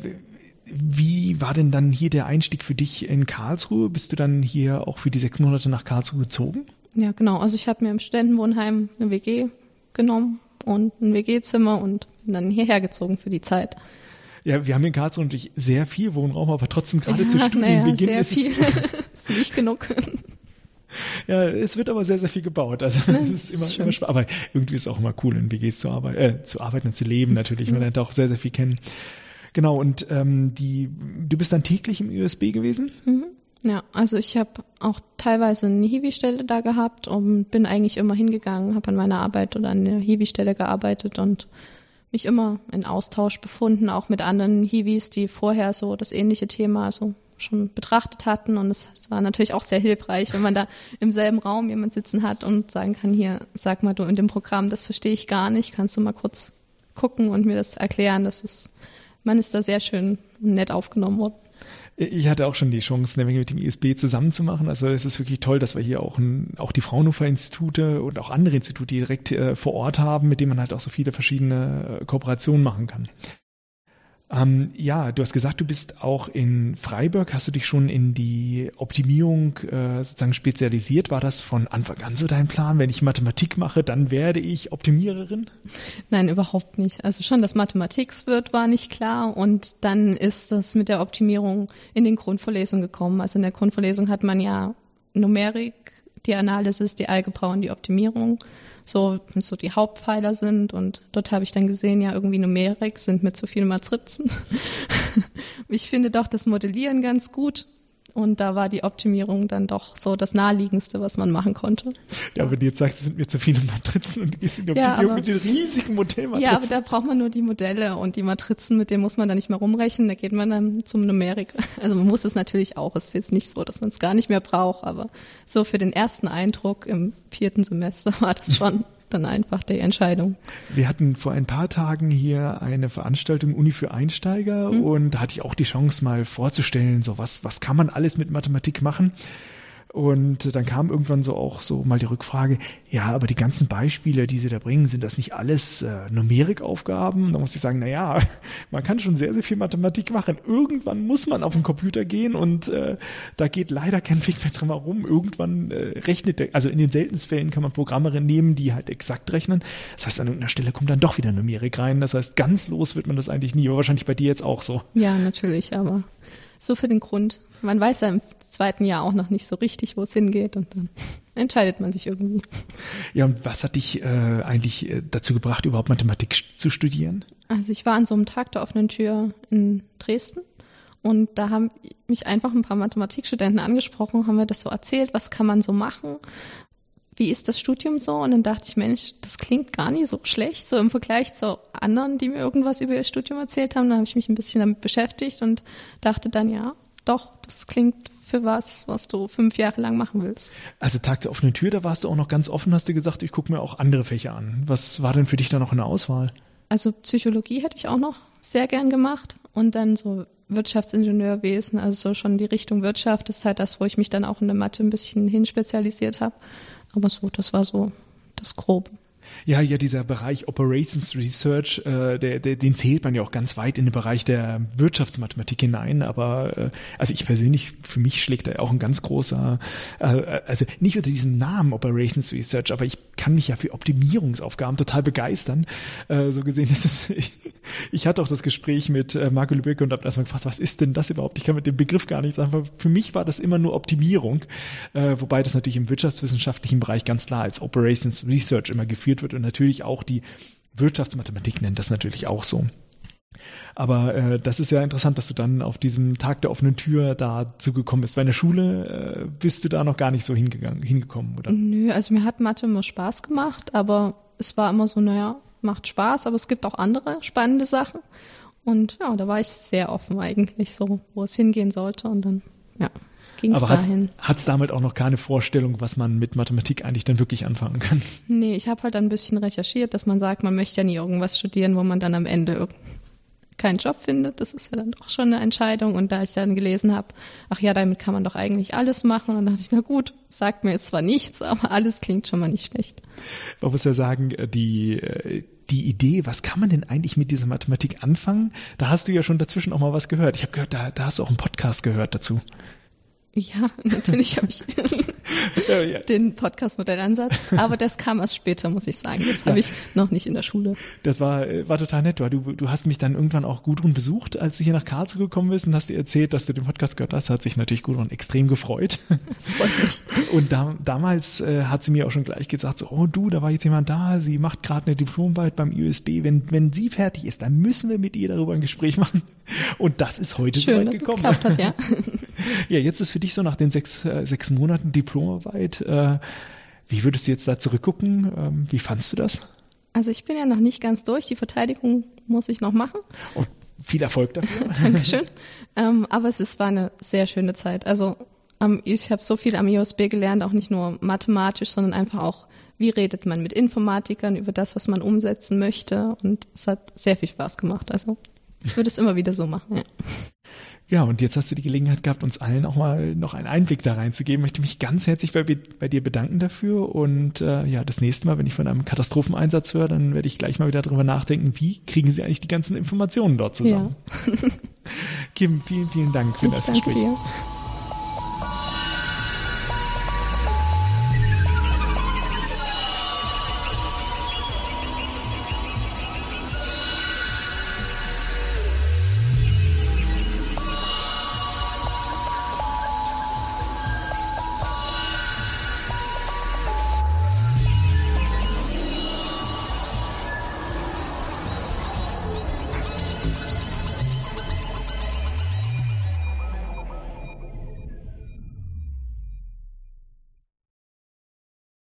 wie war denn dann hier der Einstieg für dich in Karlsruhe? Bist du dann hier auch für die sechs Monate nach Karlsruhe gezogen? Ja, genau. Also ich habe mir im Studentenwohnheim eine WG genommen und ein WG-Zimmer und bin dann hierher gezogen für die Zeit. Ja, wir haben in Karlsruhe natürlich sehr viel Wohnraum, aber trotzdem gerade ja, zu Studienbeginn naja, ist viel. es ist nicht genug. Ja, es wird aber sehr, sehr viel gebaut. Also es ist immer, immer spannend. Aber irgendwie ist es auch immer cool, in WGs zu arbeiten, äh, zu arbeiten und zu leben natürlich. Man lernt auch sehr, sehr viel kennen. Genau, und ähm, die, du bist dann täglich im USB gewesen? Mhm. Ja, also ich habe auch teilweise eine Hiwi-Stelle da gehabt und bin eigentlich immer hingegangen, habe an meiner Arbeit oder an der Hiwi-Stelle gearbeitet und mich immer in Austausch befunden, auch mit anderen Hiwis, die vorher so das ähnliche Thema so schon betrachtet hatten. Und es, es war natürlich auch sehr hilfreich, wenn man da im selben Raum jemand sitzen hat und sagen kann, hier, sag mal du in dem Programm, das verstehe ich gar nicht, kannst du mal kurz gucken und mir das erklären. Das ist, man ist da sehr schön nett aufgenommen worden. Ich hatte auch schon die Chance, eine Menge mit dem ISB zusammenzumachen. Also es ist wirklich toll, dass wir hier auch, ein, auch die Fraunhofer-Institute und auch andere Institute direkt äh, vor Ort haben, mit denen man halt auch so viele verschiedene äh, Kooperationen machen kann. Ähm, ja, du hast gesagt, du bist auch in Freiburg. Hast du dich schon in die Optimierung äh, sozusagen spezialisiert? War das von Anfang an so dein Plan? Wenn ich Mathematik mache, dann werde ich Optimiererin? Nein, überhaupt nicht. Also schon, dass Mathematik wird, war nicht klar. Und dann ist das mit der Optimierung in den Grundvorlesungen gekommen. Also in der Grundvorlesung hat man ja Numerik, die Analysis, die Algebra und die Optimierung so, so die Hauptpfeiler sind. Und dort habe ich dann gesehen, ja, irgendwie Numerik sind mir zu viele Matrizen. ich finde doch das Modellieren ganz gut. Und da war die Optimierung dann doch so das naheliegendste, was man machen konnte. Ja, wenn du jetzt sagst, es sind mir zu viele Matrizen und du gehst in die Optimierung ja, aber, mit den riesigen Modellmatrizen. Ja, aber da braucht man nur die Modelle und die Matrizen, mit denen muss man dann nicht mehr rumrechnen. Da geht man dann zum Numerik. Also man muss es natürlich auch. Es ist jetzt nicht so, dass man es gar nicht mehr braucht, aber so für den ersten Eindruck im vierten Semester war das schon dann einfach die Entscheidung. Wir hatten vor ein paar Tagen hier eine Veranstaltung Uni für Einsteiger mhm. und da hatte ich auch die Chance mal vorzustellen, so was, was kann man alles mit Mathematik machen. Und dann kam irgendwann so auch so mal die Rückfrage, ja, aber die ganzen Beispiele, die Sie da bringen, sind das nicht alles äh, Numerikaufgaben? Da muss ich sagen, na ja, man kann schon sehr, sehr viel Mathematik machen. Irgendwann muss man auf den Computer gehen und äh, da geht leider kein Weg mehr drum herum. Irgendwann äh, rechnet der, also in den seltensten Fällen kann man Programme nehmen, die halt exakt rechnen. Das heißt, an irgendeiner Stelle kommt dann doch wieder Numerik rein. Das heißt, ganz los wird man das eigentlich nie, aber wahrscheinlich bei dir jetzt auch so. Ja, natürlich, aber so für den Grund. Man weiß ja im zweiten Jahr auch noch nicht so richtig, wo es hingeht und dann entscheidet man sich irgendwie. Ja, und was hat dich äh, eigentlich äh, dazu gebracht, überhaupt Mathematik zu studieren? Also ich war an so einem Tag der offenen Tür in Dresden und da haben mich einfach ein paar Mathematikstudenten angesprochen, haben mir das so erzählt, was kann man so machen, wie ist das Studium so? Und dann dachte ich, Mensch, das klingt gar nicht so schlecht, so im Vergleich zu anderen, die mir irgendwas über ihr Studium erzählt haben. Da habe ich mich ein bisschen damit beschäftigt und dachte dann, ja, doch, das klingt für was, was du fünf Jahre lang machen willst. Also Tag der offenen Tür, da warst du auch noch ganz offen, hast du gesagt, ich gucke mir auch andere Fächer an. Was war denn für dich da noch in der Auswahl? Also Psychologie hätte ich auch noch sehr gern gemacht und dann so Wirtschaftsingenieurwesen, also so schon die Richtung Wirtschaft ist halt das, wo ich mich dann auch in der Mathe ein bisschen hinspezialisiert habe. Aber so, das war so das Grobe. Ja, ja, dieser Bereich Operations Research, äh, der, der, den zählt man ja auch ganz weit in den Bereich der Wirtschaftsmathematik hinein. Aber äh, also ich persönlich, für mich schlägt da auch ein ganz großer, äh, also nicht unter diesem Namen Operations Research, aber ich kann mich ja für Optimierungsaufgaben total begeistern. Äh, so gesehen ist es, ich, ich hatte auch das Gespräch mit äh, Marco Lübeck und habe erstmal gefragt, was ist denn das überhaupt? Ich kann mit dem Begriff gar nichts anfangen. Für mich war das immer nur Optimierung, äh, wobei das natürlich im wirtschaftswissenschaftlichen Bereich ganz klar als Operations Research immer geführt wird und natürlich auch die Wirtschaftsmathematik nennt das natürlich auch so. Aber äh, das ist ja interessant, dass du dann auf diesem Tag der offenen Tür dazu gekommen bist. In der Schule äh, bist du da noch gar nicht so hingegangen, hingekommen, oder? Nö, also mir hat Mathe immer Spaß gemacht, aber es war immer so, naja, macht Spaß, aber es gibt auch andere spannende Sachen. Und ja, da war ich sehr offen eigentlich, so, wo es hingehen sollte. Und dann, ja ging es dahin. Hat es damit auch noch keine Vorstellung, was man mit Mathematik eigentlich dann wirklich anfangen kann? Nee, ich habe halt ein bisschen recherchiert, dass man sagt, man möchte ja nie irgendwas studieren, wo man dann am Ende keinen Job findet. Das ist ja dann doch schon eine Entscheidung. Und da ich dann gelesen habe, ach ja, damit kann man doch eigentlich alles machen. Und dann dachte ich, na gut, sagt mir jetzt zwar nichts, aber alles klingt schon mal nicht schlecht. Man muss ja sagen, äh, die, äh, die Idee, was kann man denn eigentlich mit dieser Mathematik anfangen? Da hast du ja schon dazwischen auch mal was gehört. Ich habe gehört, da, da hast du auch einen Podcast gehört dazu. Ja, natürlich habe ich ja, ja. den Podcast-Modellansatz, aber das kam erst später, muss ich sagen. Das habe ich noch nicht in der Schule. Das war, äh, war total nett. Du, du hast mich dann irgendwann auch Gudrun besucht, als du hier nach Karlsruhe gekommen bist und hast dir erzählt, dass du den Podcast gehört hast. Hat sich natürlich Gudrun extrem gefreut. Das freut mich. Und da, damals äh, hat sie mir auch schon gleich gesagt, so, oh du, da war jetzt jemand da, sie macht gerade eine Diplomarbeit beim USB. Wenn, wenn sie fertig ist, dann müssen wir mit ihr darüber ein Gespräch machen. Und das ist heute Schön, so weit gekommen. Hat, ja. ja, jetzt ist für dich so nach den sechs, äh, sechs Monaten Diplomarbeit, äh, wie würdest du jetzt da zurückgucken? Ähm, wie fandst du das? Also ich bin ja noch nicht ganz durch. Die Verteidigung muss ich noch machen. Und viel Erfolg dafür. Dankeschön. ähm, aber es ist, war eine sehr schöne Zeit. Also ähm, ich habe so viel am IOSB gelernt, auch nicht nur mathematisch, sondern einfach auch, wie redet man mit Informatikern über das, was man umsetzen möchte. Und es hat sehr viel Spaß gemacht. Also ich würde es immer wieder so machen. Ja. Ja, und jetzt hast du die Gelegenheit gehabt, uns allen auch mal noch einen Einblick da reinzugeben. Ich möchte mich ganz herzlich bei, bei dir bedanken dafür. Und äh, ja, das nächste Mal, wenn ich von einem Katastropheneinsatz höre, dann werde ich gleich mal wieder darüber nachdenken, wie kriegen sie eigentlich die ganzen Informationen dort zusammen. Ja. Kim, vielen, vielen Dank für ich das danke Gespräch. Dir.